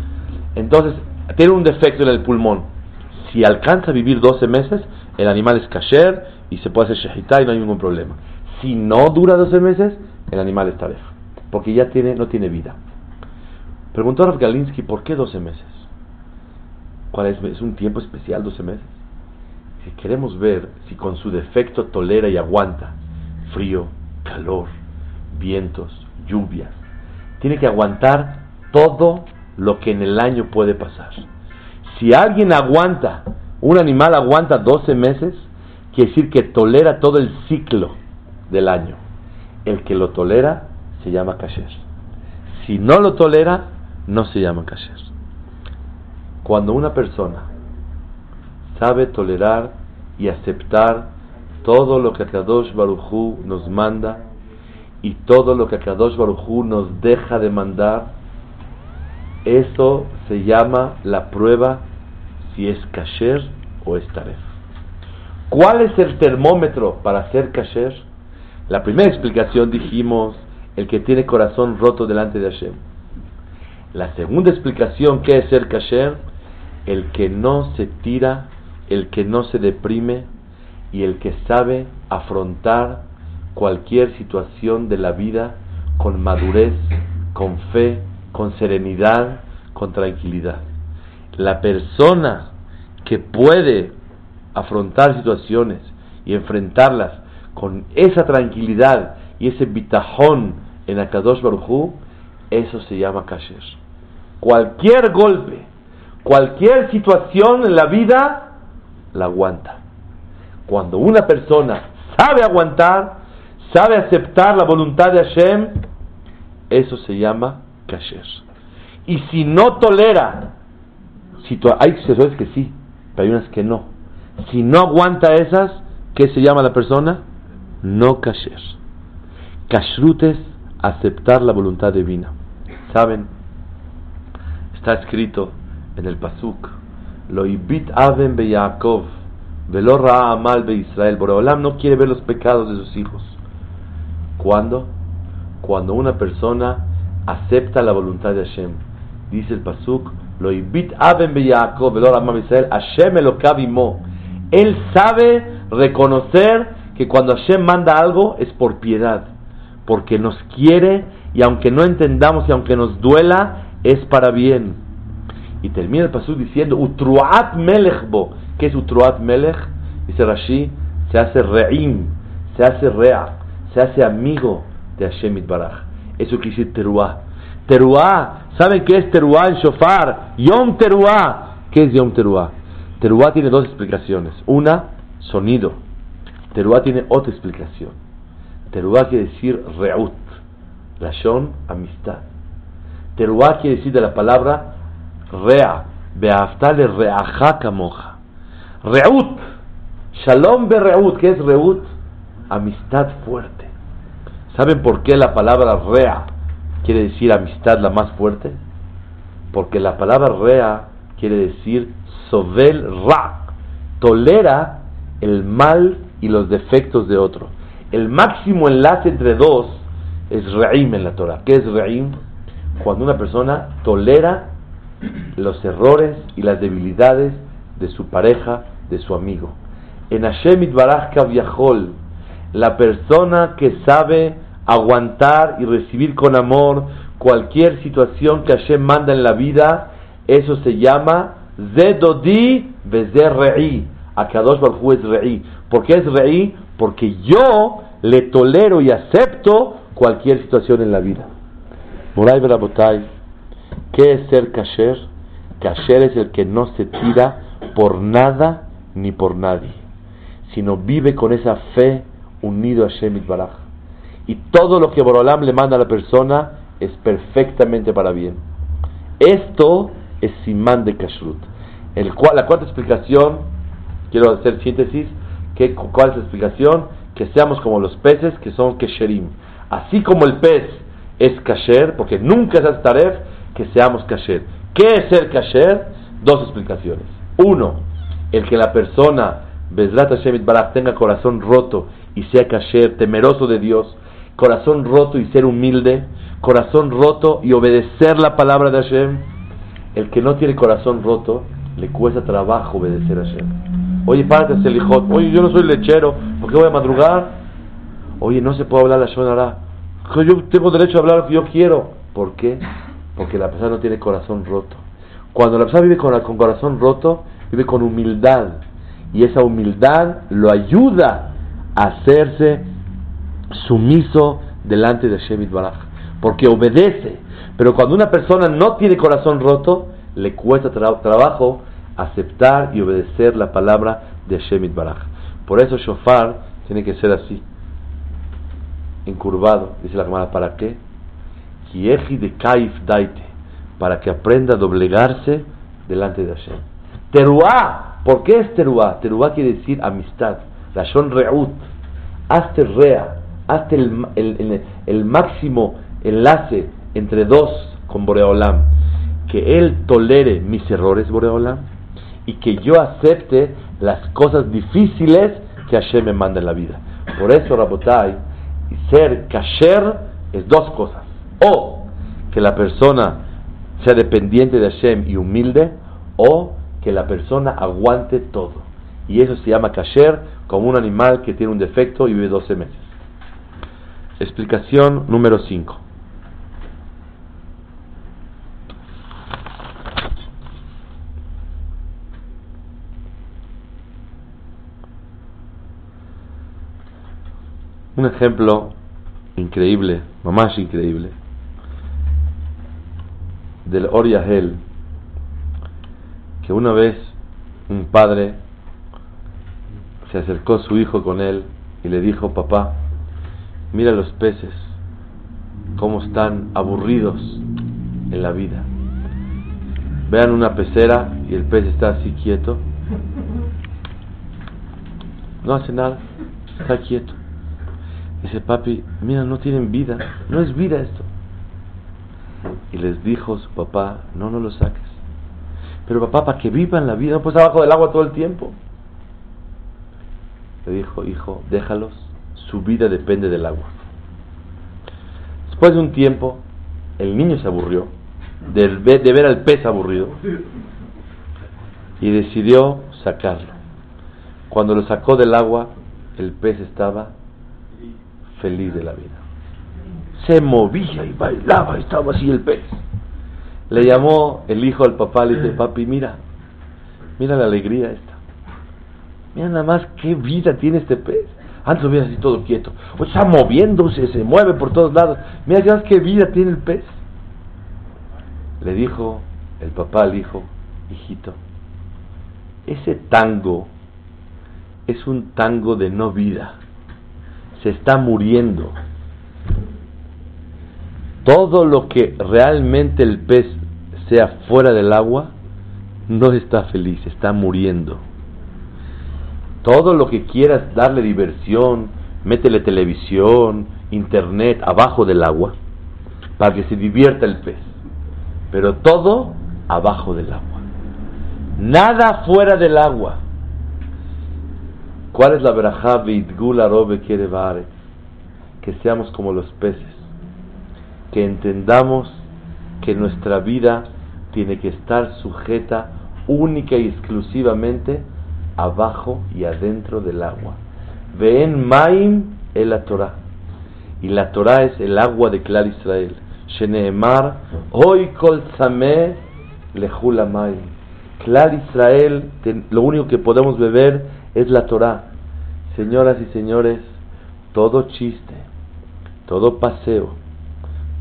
Entonces, tiene un defecto en el pulmón. Si alcanza a vivir 12 meses, el animal es kasher y se puede hacer y no hay ningún problema. Si no dura 12 meses, el animal está taref, porque ya no tiene vida. Preguntó a Galinsky, ¿por qué 12 meses? ¿Cuál es? ¿Es un tiempo especial, 12 meses? Si queremos ver si con su defecto tolera y aguanta frío, calor, vientos, lluvias, tiene que aguantar todo lo que en el año puede pasar. Si alguien aguanta, un animal aguanta 12 meses, quiere decir que tolera todo el ciclo del año. El que lo tolera se llama kasher. Si no lo tolera, no se llama kasher. Cuando una persona sabe tolerar y aceptar todo lo que Kadosh Baruchu nos manda y todo lo que Kadosh Baruchu nos deja de mandar, eso se llama la prueba si es kasher o es taref. ¿Cuál es el termómetro para ser kasher? La primera explicación dijimos el que tiene corazón roto delante de Hashem. La segunda explicación, ¿qué es ser kasher? El que no se tira, el que no se deprime y el que sabe afrontar cualquier situación de la vida con madurez, con fe, con serenidad, con tranquilidad. La persona que puede afrontar situaciones y enfrentarlas con esa tranquilidad y ese bitajón en Akadosh Baruj eso se llama kasher. Cualquier golpe, cualquier situación en la vida, la aguanta. Cuando una persona sabe aguantar, sabe aceptar la voluntad de Hashem, eso se llama Y si no tolera, hay situaciones que sí, pero hay unas que no. Si no aguanta esas, ¿qué se llama la persona? No kasher. Kashrut es aceptar la voluntad divina. ¿Saben? Está escrito en el Pasuk, lo ibit aven be Yaakov, velo amal be Israel. Boreolam no quiere ver los pecados de sus hijos. ¿Cuándo? Cuando una persona acepta la voluntad de Hashem. Dice el Pasuk, lo ibit aben be Yaakov, Israel, Hashem. Él sabe reconocer que cuando Hashem manda algo es por piedad, porque nos quiere y aunque no entendamos y aunque nos duela, es para bien. Y termina el pasú diciendo, Utruat Melechbo. ¿Qué es Utruat Melech? Dice Rashi, se hace re'im, se hace rea, se hace amigo de Hashem Itbaraj. Eso quiere decir teruah. Teruah, ¿saben qué es teruah en shofar? Yom teruah. ¿Qué es Yom teruah? Teruah tiene dos explicaciones. Una, sonido. Teruah tiene otra explicación. Teruah quiere decir reut. Lashon, amistad. Teruah quiere decir de la palabra rea. Beaftale reaja kamoja. Reut. Shalom be reut. ¿Qué es reut? Amistad fuerte. ¿Saben por qué la palabra rea quiere decir amistad la más fuerte? Porque la palabra rea quiere decir sovel ra. Tolera el mal y los defectos de otro. El máximo enlace entre dos es re'im en la Torah. ¿Qué es re'im? Cuando una persona tolera los errores y las debilidades de su pareja, de su amigo. En Hashem Itbaraj Kavyahol, la persona que sabe aguantar y recibir con amor cualquier situación que Hashem manda en la vida, eso se llama Zedodi Bezer Re'i. Akadosh Baruj es Re'i. ¿Por qué es Re'i? Porque yo le tolero y acepto cualquier situación en la vida. Muray Berabotay, ¿qué es ser kasher? Kasher es el que no se tira por nada ni por nadie, sino vive con esa fe unido a Shemit Baraj. Y todo lo que Borolam le manda a la persona es perfectamente para bien. Esto es simán de kashrut. El cual, la cuarta explicación, quiero hacer síntesis, que, ¿cuál es la explicación? Que seamos como los peces que son kesherim. Así como el pez es kasher, porque nunca es taref, que seamos kasher. ¿Qué es ser kasher? Dos explicaciones. Uno, el que la persona, Bezrat Hashem Barak, tenga corazón roto y sea kasher, temeroso de Dios, corazón roto y ser humilde, corazón roto y obedecer la palabra de Hashem. El que no tiene corazón roto, le cuesta trabajo obedecer a Hashem. Oye, párate, Selijot. Oye, yo no soy lechero, ¿por qué voy a madrugar? Oye, no se puede hablar la Shonara. Yo tengo derecho a hablar lo que yo quiero. ¿Por qué? Porque la persona no tiene corazón roto. Cuando la persona vive con, con corazón roto, vive con humildad. Y esa humildad lo ayuda a hacerse sumiso delante de Shemit Baraj. Porque obedece. Pero cuando una persona no tiene corazón roto, le cuesta trabajo aceptar y obedecer la palabra de Shemit Baraj. Por eso Shofar tiene que ser así, encurvado, dice la hermana, ¿para qué? de Kaif Daite, para que aprenda a doblegarse delante de Hashem. Teruá, ¿por qué es Teruá? Teruá quiere decir amistad, Rashon Reut, hazte rea, hazte el, el, máximo enlace entre dos con Boreolam, que él tolere mis errores, Boreolam, y que yo acepte las cosas difíciles que Hashem me manda en la vida. Por eso, Rabotai, ser kasher es dos cosas. O que la persona sea dependiente de Hashem y humilde, o que la persona aguante todo. Y eso se llama kasher, como un animal que tiene un defecto y vive 12 meses. Explicación número 5. Un ejemplo increíble, más increíble, del Oriahel, que una vez un padre se acercó a su hijo con él y le dijo, papá, mira los peces, cómo están aburridos en la vida. Vean una pecera y el pez está así quieto. No hace nada, está quieto. Dice, papi, mira, no tienen vida, no es vida esto. Y les dijo su papá, no, no lo saques. Pero papá, para que vivan la vida, no pues abajo del agua todo el tiempo. Le dijo, hijo, déjalos, su vida depende del agua. Después de un tiempo, el niño se aburrió de, ver al pez aburrido y decidió sacarlo. Cuando lo sacó del agua, el pez estaba feliz de la vida. Se movía y bailaba, estaba así el pez. Le llamó el hijo al papá, le dice, papi, mira, mira la alegría esta. Mira nada más qué vida tiene este pez. Antes lo así todo quieto. O está moviéndose, se mueve por todos lados. Mira ya qué vida tiene el pez. Le dijo el papá al hijo, hijito, ese tango es un tango de no vida se está muriendo. Todo lo que realmente el pez sea fuera del agua, no está feliz, está muriendo. Todo lo que quieras darle diversión, métele televisión, internet abajo del agua, para que se divierta el pez. Pero todo abajo del agua. Nada fuera del agua. ¿Cuál es la verajá robe quiere Que seamos como los peces, que entendamos que nuestra vida tiene que estar sujeta única y exclusivamente abajo y adentro del agua. Ven maim el la Torah. Y la Torah es el agua de Clar Israel. Sheneemar, hoy kol lehula maim. Clar Israel, lo único que podemos beber es la Torah. Señoras y señores, todo chiste, todo paseo,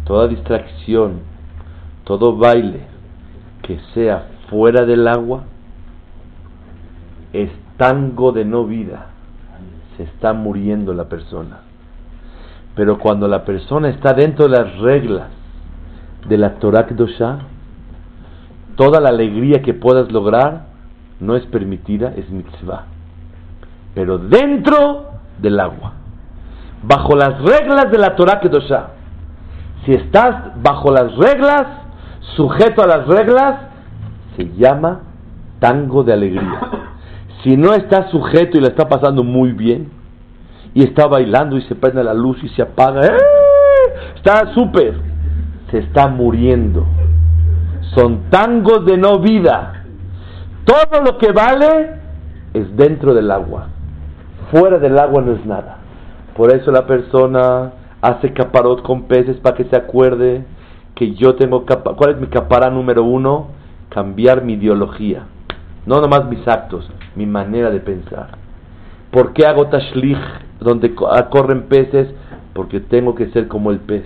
toda distracción, todo baile que sea fuera del agua es tango de no vida. Se está muriendo la persona. Pero cuando la persona está dentro de las reglas de la Torah Kedoshah, toda la alegría que puedas lograr no es permitida, es mitzvah. Pero dentro del agua, bajo las reglas de la Torah Kedoshah. Si estás bajo las reglas, sujeto a las reglas, se llama tango de alegría. Si no está sujeto y le está pasando muy bien, y está bailando y se prende la luz y se apaga, ¡eh! está súper, se está muriendo. Son tangos de no vida. Todo lo que vale es dentro del agua. Fuera del agua no es nada. Por eso la persona hace caparot con peces para que se acuerde que yo tengo ¿Cuál es mi capará número uno? Cambiar mi ideología. No nomás mis actos, mi manera de pensar. ¿Por qué hago tashlich donde ah, corren peces? Porque tengo que ser como el pez.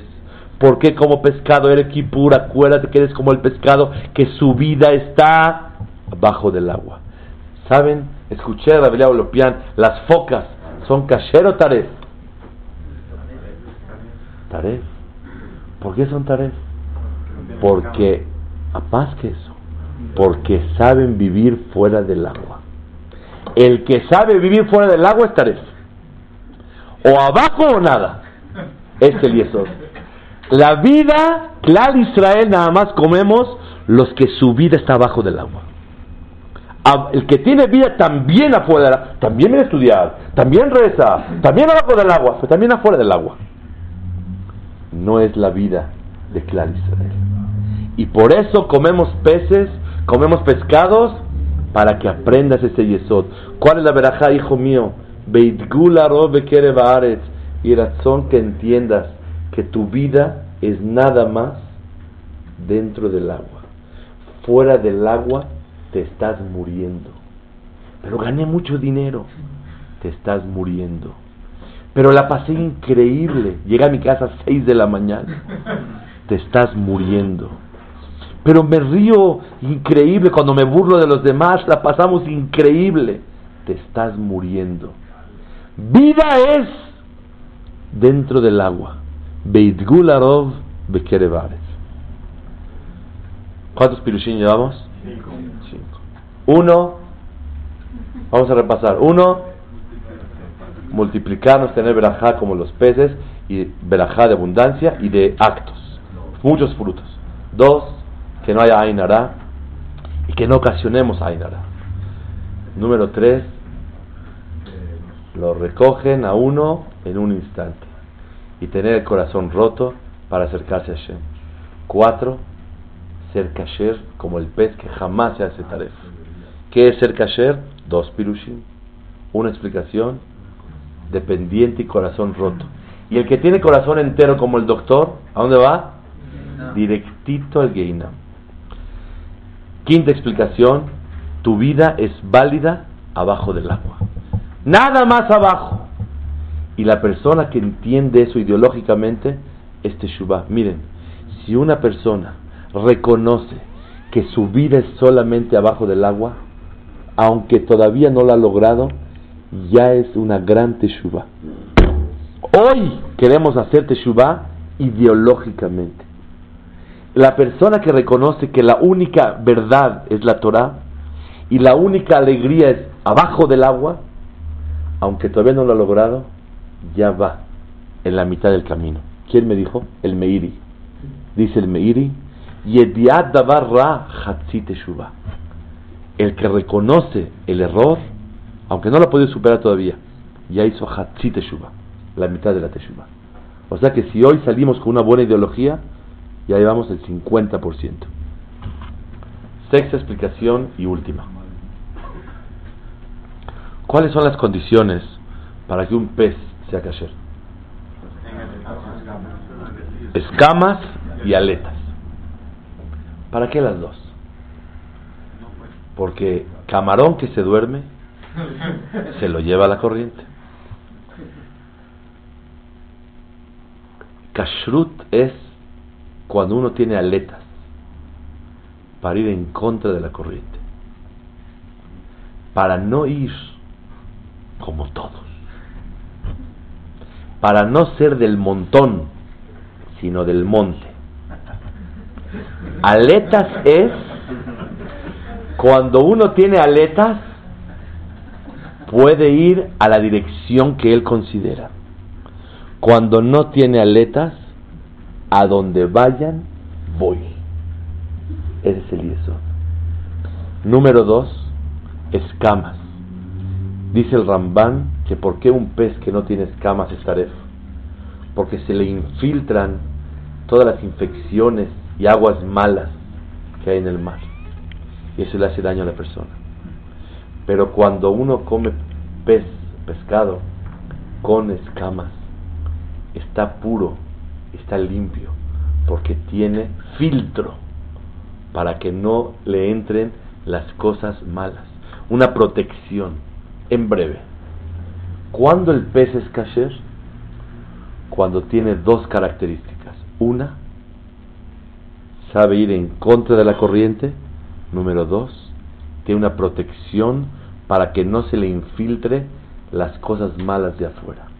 ¿Por qué como pescado eres kipur? Acuérdate que eres como el pescado, que su vida está bajo del agua. ¿Saben? Escuché a Rabbi Lopian, las focas son kasher o taref. Taref. ¿Por qué son taref? Porque, a más que eso, porque saben vivir fuera del agua. El que sabe vivir fuera del agua es taref. O abajo o nada. Es el yesod. La vida, claro Israel, nada más comemos los que su vida está abajo del agua. El que tiene vida también afuera, también viene a estudiar, también reza, también abajo del agua, pero también afuera del agua. No es la vida de Clar Israel. Y por eso comemos peces comemos pescados para que aprendas ese yesod. ¿Cuál es la verajá, hijo mío? y razón que entiendas que tu vida es nada más dentro del agua. Fuera del agua te estás muriendo. Pero gané mucho dinero, te estás muriendo. Pero la pasé increíble. Llegué a mi casa a 6 de la mañana. Te estás muriendo pero me río increíble cuando me burlo de los demás, la pasamos increíble. Te estás muriendo. Vida es dentro del agua. Beitgularov Bekerevares. ¿Cuántos pirushim llevamos? Cinco. Uno, vamos a repasar. Uno, multiplicarnos, tener verajá como los peces, y verajá de abundancia y de actos. Muchos frutos. Dos, que no haya Ainara y que no ocasionemos Ainara. Número tres, lo recogen a uno en un instante y tener el corazón roto para acercarse a Hashem. Cuatro, ser kasher como el pez que jamás se hace taref. ¿Qué es ser kasher? Dos pirushim. Una explicación, dependiente y corazón roto. Y el que tiene corazón entero como el doctor, ¿a dónde va? Directito al Geinam. Quinta explicación, tu vida es válida abajo del agua. Nada más abajo. Y la persona que entiende eso ideológicamente es Teshuvah. Miren, si una persona reconoce que su vida es solamente abajo del agua, aunque todavía no lo ha logrado, ya es una gran Teshuvah. Hoy queremos hacer Teshuvah ideológicamente. La persona que reconoce que la única verdad es la Torah y la única alegría es abajo del agua, aunque todavía no lo ha logrado, ya va en la mitad del camino. ¿Quién me dijo? El Meiri. Dice el Meiri, Yediat davar ra El que reconoce el error, aunque no lo ha podido superar todavía, ya hizo Hatzi la mitad de la Teshuvah. O sea que si hoy salimos con una buena ideología, ya llevamos el 50%. Sexta explicación y última. ¿Cuáles son las condiciones para que un pez sea kasher? Escamas y aletas. ¿Para qué las dos? Porque camarón que se duerme se lo lleva a la corriente. Kashrut es cuando uno tiene aletas para ir en contra de la corriente, para no ir como todos. para no ser del montón, sino del monte. Aletas es cuando uno tiene aletas, puede ir a la dirección que él considera. Cuando no tiene aletas, a donde vayan, voy. Ese es el yeso. Número dos, escamas. Dice el Rambán que por qué un pez que no tiene escamas es taref. Porque se le infiltran todas las infecciones y aguas malas que hay en el mar. Y eso le hace daño a la persona. Pero cuando uno come pez, pescado, con escamas, está puro, está limpio, porque tiene filtro para que no le entren las cosas malas. Una protección, en breve. ¿Cuándo el pez es kasher? Cuando tiene dos características. Una, sabe ir en contra de la corriente. Número dos, tiene una protección para que no se le infiltre las cosas malas de afuera.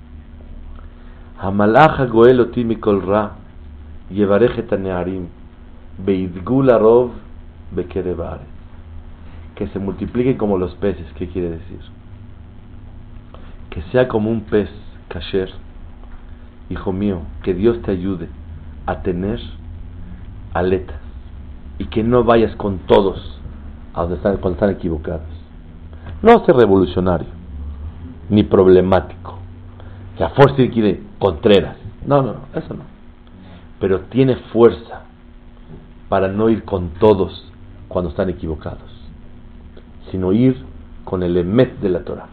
Yevarejet nearim, beidgul arov bekerebare. Que se multiplique como los peces, ¿qué quiere decir? Que sea como un pez kasher. Hijo mío, que Dios te ayude a tener aletas y que no vayas con todos a donde están, cuando están equivocados. No ser revolucionario ni problemático. Que a Contreras. No, no, no, eso no. Pero tiene fuerza para no ir con todos cuando están equivocados, sino ir con el emet de la Torah.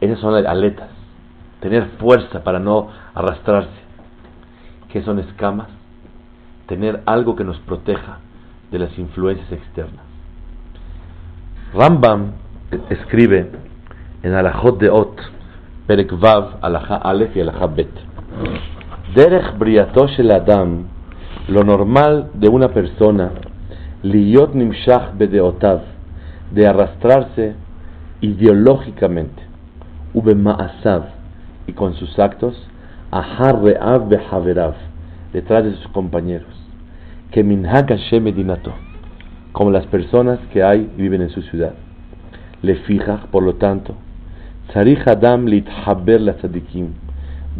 Esas son las aletas. Tener fuerza para no arrastrarse. que son escamas? Tener algo que nos proteja de las influencias externas. Rambam escribe en Alajot de Ot, Aleph y lo normal de una persona, liyot nimshach bedeotav, de arrastrarse ideológicamente, ubemaasav, y con sus actos, ahar re'av behaverav, detrás de sus compañeros, minhag Hashem medinato, como las personas que hay viven en su ciudad. Le fija, por lo tanto, Sarich Adam lithaber la.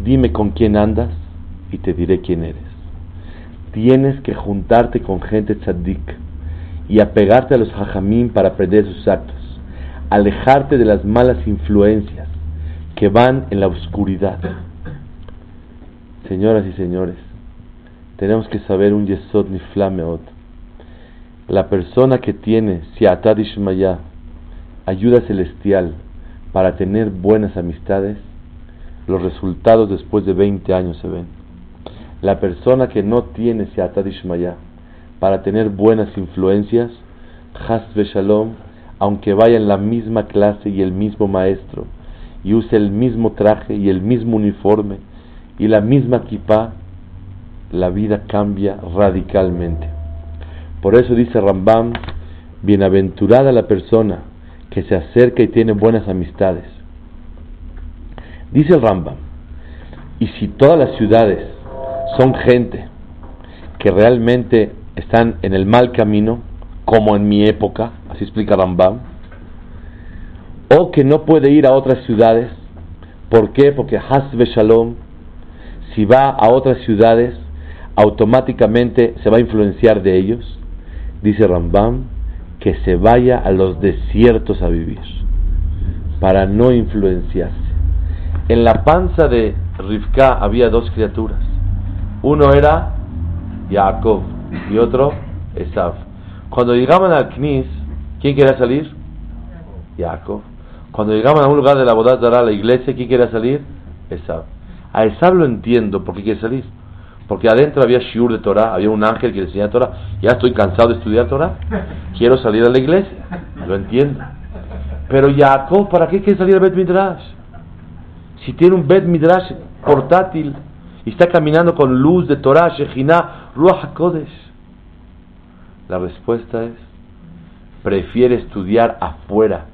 Dime con quién andas y te diré quién eres. Tienes que juntarte con gente tzadik y apegarte a los hajamim para aprender sus actos. Alejarte de las malas influencias que van en la oscuridad. Señoras y señores, tenemos que saber un yesod ni flameot. La persona que tiene siatad ishmaya, ayuda celestial, para tener buenas amistades, los resultados después de 20 años se ven. La persona que no tiene Seatad Ishmaya para tener buenas influencias, Has Shalom, aunque vaya en la misma clase y el mismo maestro, y use el mismo traje y el mismo uniforme y la misma kippah, la vida cambia radicalmente. Por eso dice Rambam, bienaventurada la persona que se acerca y tiene buenas amistades. Dice Rambam, y si todas las ciudades son gente que realmente están en el mal camino, como en mi época, así explica Rambam, o que no puede ir a otras ciudades, ¿por qué? Porque Hasbe Shalom, si va a otras ciudades, automáticamente se va a influenciar de ellos, dice Rambam, que se vaya a los desiertos a vivir, para no influenciarse. En la panza de Rivka había dos criaturas. Uno era Jacob y otro Esav. Cuando llegaban al Knis, ¿quién quería salir? Jacob. Cuando llegaban a un lugar de la boda a la iglesia, ¿quién quería salir? Esav. A Esav lo entiendo, ¿por qué quiere salir? Porque adentro había shiur de Torah, había un ángel que le enseñaba Torah. Ya estoy cansado de estudiar Torah. Quiero salir a la iglesia. Lo entiendo. Pero Jacob, ¿para qué quiere salir al Bet Midrash? Si tiene un Bet Midrash portátil y está caminando con luz de Torah, Shekhinah, Ruach HaKodesh. La respuesta es, prefiere estudiar afuera,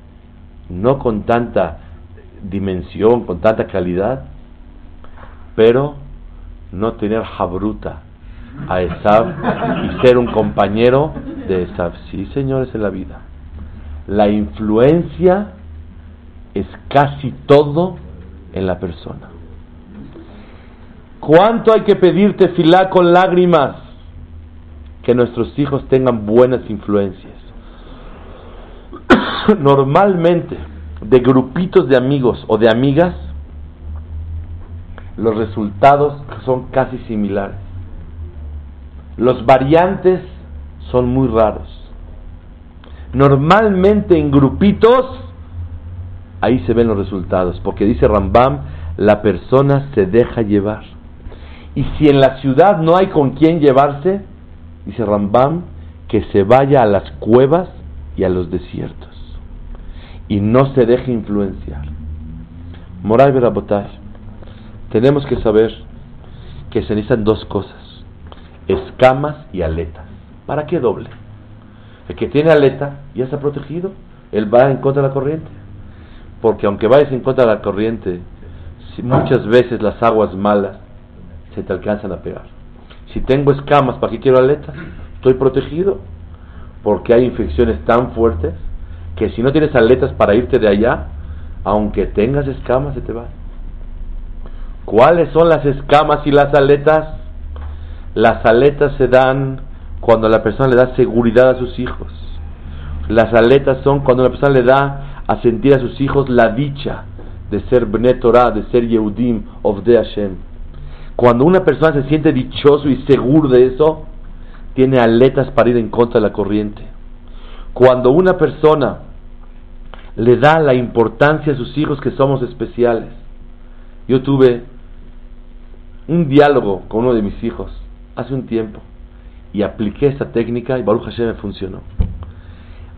no con tanta dimensión, con tanta calidad, pero no tener jabruta a Esav y ser un compañero de Esav. Sí, señores, en la vida. La influencia es casi todo en la persona. ¿Cuánto hay que pedirte filá con lágrimas? Que nuestros hijos tengan buenas influencias. [COUGHS] Normalmente, de grupitos de amigos o de amigas, los resultados son casi similares. Los variantes son muy raros. Normalmente en grupitos, ahí se ven los resultados, porque dice Rambam, la persona se deja llevar. Y si en la ciudad no hay con quien llevarse, dice Rambam, que se vaya a las cuevas y a los desiertos. Y no se deje influenciar. Moray Berabotay, tenemos que saber que se necesitan dos cosas escamas y aletas. ¿Para qué doble? El que tiene aleta ya está protegido, él va en contra de la corriente. Porque aunque vayas en contra de la corriente, muchas veces las aguas malas se te alcanzan a pegar. Si tengo escamas, ¿para qué quiero aletas? Estoy protegido. Porque hay infecciones tan fuertes que si no tienes aletas para irte de allá, aunque tengas escamas, se te van. ¿Cuáles son las escamas y las aletas? Las aletas se dan cuando la persona le da seguridad a sus hijos. Las aletas son cuando la persona le da a sentir a sus hijos la dicha de ser Bnei Torah, de ser Yehudim of Hashem. Cuando una persona se siente dichoso y seguro de eso, tiene aletas para ir en contra de la corriente. Cuando una persona le da la importancia a sus hijos que somos especiales. Yo tuve un diálogo con uno de mis hijos hace un tiempo y apliqué esta técnica y Baruch Hashem me funcionó.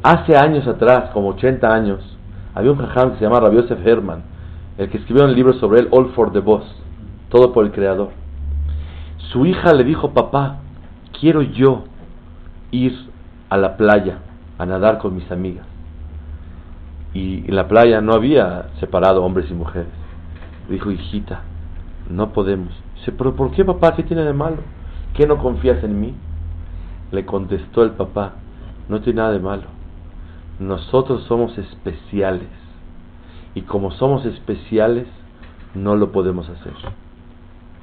Hace años atrás, como 80 años, había un jajam que se llamaba Rabbi Herman, el que escribió un libro sobre él, All for the Boss, todo por el creador. Su hija le dijo, papá, quiero yo ir a la playa a nadar con mis amigas. Y en la playa no había separado hombres y mujeres. Dijo, hijita, no podemos. Dice, pero ¿por qué papá? ¿Qué tiene de malo? ¿Qué no confías en mí? Le contestó el papá, no tiene nada de malo. Nosotros somos especiales. Y como somos especiales, no lo podemos hacer.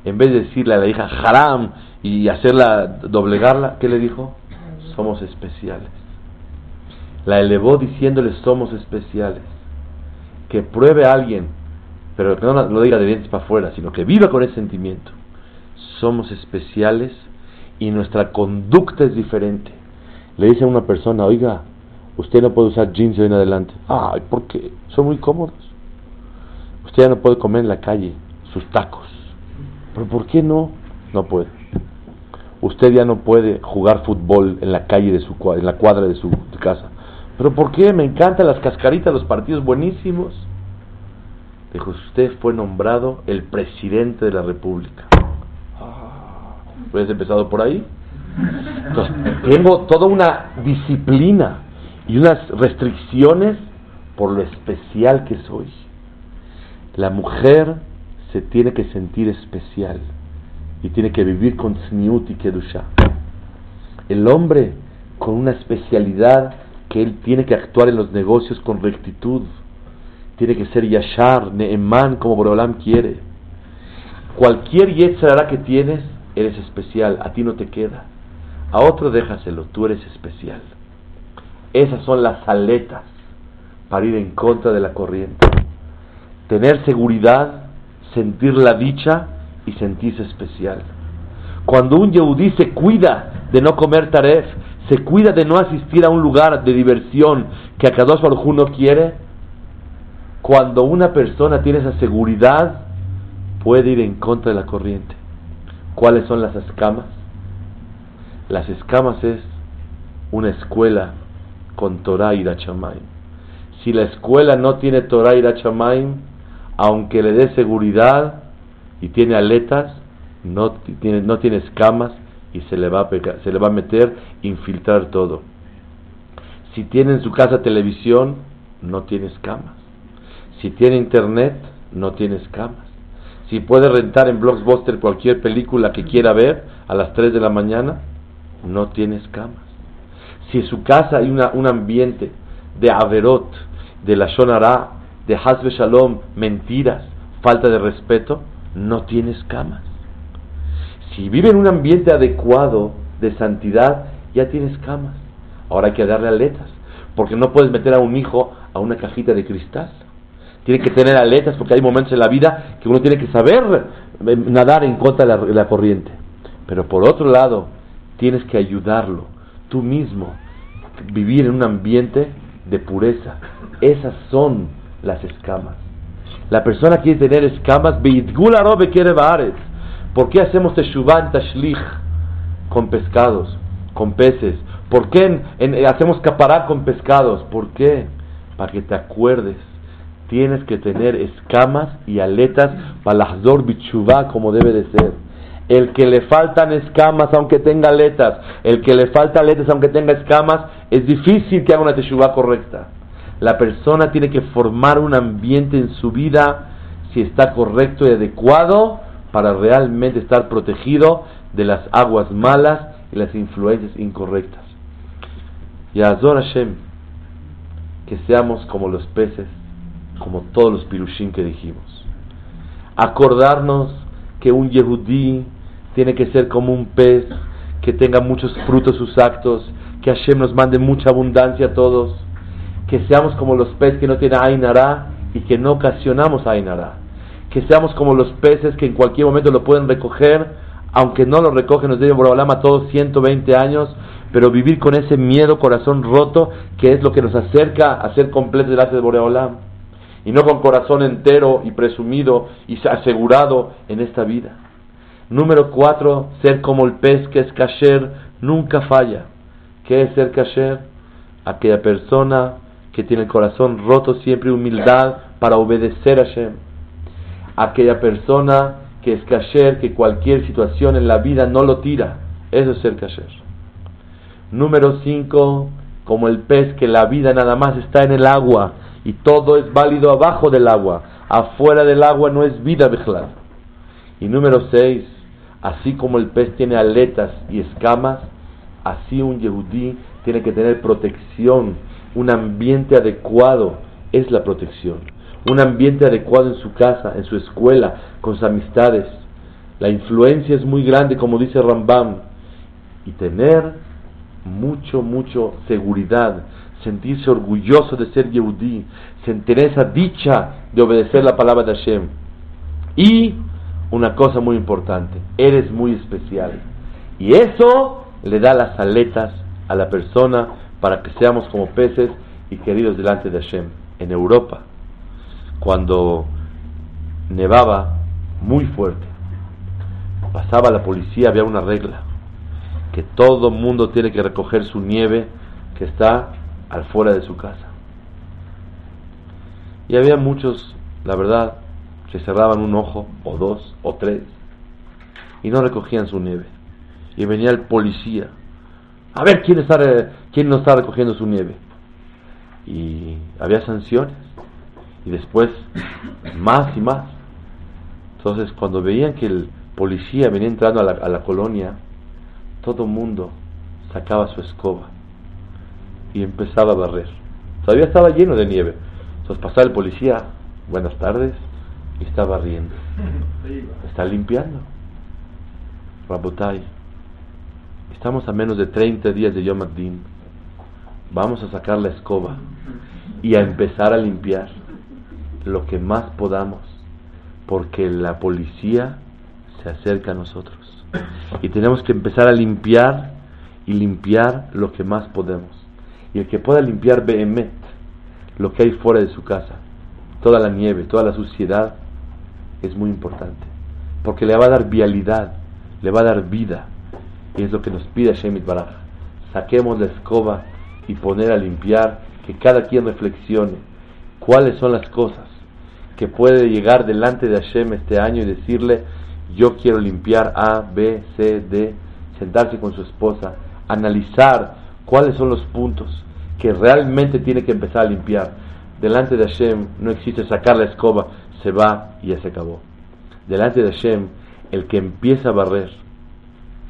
En vez de decirle a la hija haram y hacerla doblegarla, ¿qué le dijo? Somos especiales. La elevó diciéndole somos especiales. Que pruebe a alguien, pero que no lo diga de dientes para afuera, sino que viva con ese sentimiento somos especiales y nuestra conducta es diferente. Le dice a una persona, oiga, usted no puede usar jeans de en adelante. Ay, ¿por qué? Son muy cómodos. Usted ya no puede comer en la calle sus tacos. ¿Pero por qué no? No puede. Usted ya no puede jugar fútbol en la calle de su en la cuadra de su casa. ¿Pero por qué? Me encantan las cascaritas, los partidos buenísimos. Dijo, usted fue nombrado el presidente de la República. Puedes empezado por ahí. Entonces, tengo toda una disciplina y unas restricciones por lo especial que soy. La mujer se tiene que sentir especial y tiene que vivir con sniut y kedusha. El hombre con una especialidad que él tiene que actuar en los negocios con rectitud. Tiene que ser yashar, neeman, como Borolam quiere. Cualquier yetzarara que tienes, eres especial, a ti no te queda. A otro déjaselo, tú eres especial. Esas son las aletas para ir en contra de la corriente. Tener seguridad, sentir la dicha y sentirse especial. Cuando un yehudí se cuida de no comer taref, se cuida de no asistir a un lugar de diversión que a Kadosh Baruj no quiere, cuando una persona tiene esa seguridad, puede ir en contra de la corriente. ¿Cuáles son las escamas? Las escamas es una escuela con Torah y Rachamaim. Si la escuela no tiene Torah y Rachamaim, aunque le dé seguridad y tiene aletas, no tiene, no tiene escamas y se le, va a se le va a meter, infiltrar todo. Si tiene en su casa televisión, no tiene escamas. Si tiene internet, no tiene escamas. si puede rentar en Blockbuster cualquier película que quiera ver a las 3 de la mañana, no tienes camas. Si en su casa hay un ambiente de averot, de la shonara, de hasbe shalom, mentiras, falta de respeto, no tienes camas. Si vive en un ambiente adecuado de santidad, ya tienes camas. Ahora hay que darle aletas, porque no puedes meter a un hijo a una cajita de cristal. Tiene que tener aletas porque hay momentos en la vida que uno tiene que saber eh, nadar en contra de la, corriente. Pero por otro lado, tienes que ayudarlo tú mismo, vivir en un ambiente de pureza. Esas son las escamas. La persona quiere tener escamas, ¿por qué hacemos teshuvah tashlich con pescados, con peces? ¿Por qué hacemos capará con pescados? ¿Por qué? Para que te acuerdes tienes que tener escamas y aletas para la bichuvá como debe de ser. El que le faltan escamas aunque tenga aletas, el que le falta aletas aunque tenga escamas, es difícil que haga una teshuvá correcta. La persona tiene que formar un ambiente en su vida si está correcto y adecuado para realmente estar protegido de las aguas malas y las influencias incorrectas. Y Azor Hashem, que seamos como los peces como todos los pirushim que dijimos. Acordarnos que un yehudí tiene que ser como un pez, que tenga muchos frutos sus actos, que Hashem nos mande mucha abundancia a todos, que seamos como los peces que no tienen Ainara y que no ocasionamos Ainara, que seamos como los peces que en cualquier momento lo pueden recoger, aunque no lo recogen, nos debe a todos 120 años, pero vivir con ese miedo, corazón roto, que es lo que nos acerca a ser completos delante de Boreolam y no con corazón entero y presumido y asegurado en esta vida. Número cuatro, ser como el pez que es kasher, nunca falla. ¿Qué es ser kasher? Aquella persona que tiene el corazón roto siempre humildad para obedecer a Hashem. Aquella persona que es kasher, que cualquier situación en la vida no lo tira. Eso es ser kasher. Número cinco, como el pez que la vida nada más está en el agua y todo es válido abajo del agua. Afuera del agua no es vida, Bejlad. Y número 6, así como el pez tiene aletas y escamas, así un yehudí tiene que tener protección, un ambiente adecuado es la protección, un ambiente adecuado en su casa, en su escuela, con sus amistades. La influencia es muy grande, como dice Rambam, y tener mucho, mucho seguridad sentirse orgulloso de ser Yehudí, sentir esa dicha de obedecer la palabra de Hashem. Y una cosa muy importante, eres muy especial. Y eso le da las aletas a la persona para que seamos como peces y queridos delante de Hashem. En Europa, cuando nevaba muy fuerte, pasaba la policía, había una regla, que todo mundo tiene que recoger su nieve que está al fuera de su casa. Y había muchos, la verdad, que cerraban un ojo, o dos, o tres, y no recogían su nieve. Y venía el policía, a ver quién, está, quién no está recogiendo su nieve. Y había sanciones. Y después, más y más. Entonces, cuando veían que el policía venía entrando a la, a la colonia, todo el mundo sacaba su escoba y empezaba a barrer. Todavía estaba lleno de nieve. Entonces pasaba el policía, buenas tardes, y está barriendo. Está limpiando. Rabotai, estamos a menos de 30 días de Yom Adin. Vamos a sacar la escoba y a empezar a limpiar lo que más podamos, porque la policía se acerca a nosotros. Y tenemos que empezar a limpiar y limpiar lo que más podemos y el que pueda limpiar Behemet, lo que hay fuera de su casa, toda la nieve, toda la suciedad, es muy importante, porque le va a dar vialidad, le va a dar vida, y es lo que nos pide Shemit Baraj. Saquemos la escoba y poner a limpiar, que cada quien reflexione cuáles son las cosas que puede llegar delante de Hashem este año y decirle, yo quiero limpiar A, B, C, D, sentarse con su esposa, analizar cuáles son los puntos que realmente tiene que empezar a limpiar. Delante de Hashem no existe sacar la escoba, se va y ya se acabó. delante de Hashem, el que empieza a barrer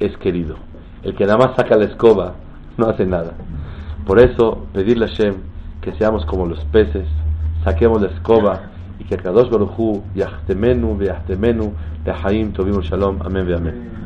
es querido. El que nada más saca la escoba no hace nada. Por eso, pedirle a Hashem que seamos como los peces, saquemos la escoba y que Kadosh Baruch Hu yachtemenu ve'yachtemenu le'haim tovim shalom. Amén ve'amén.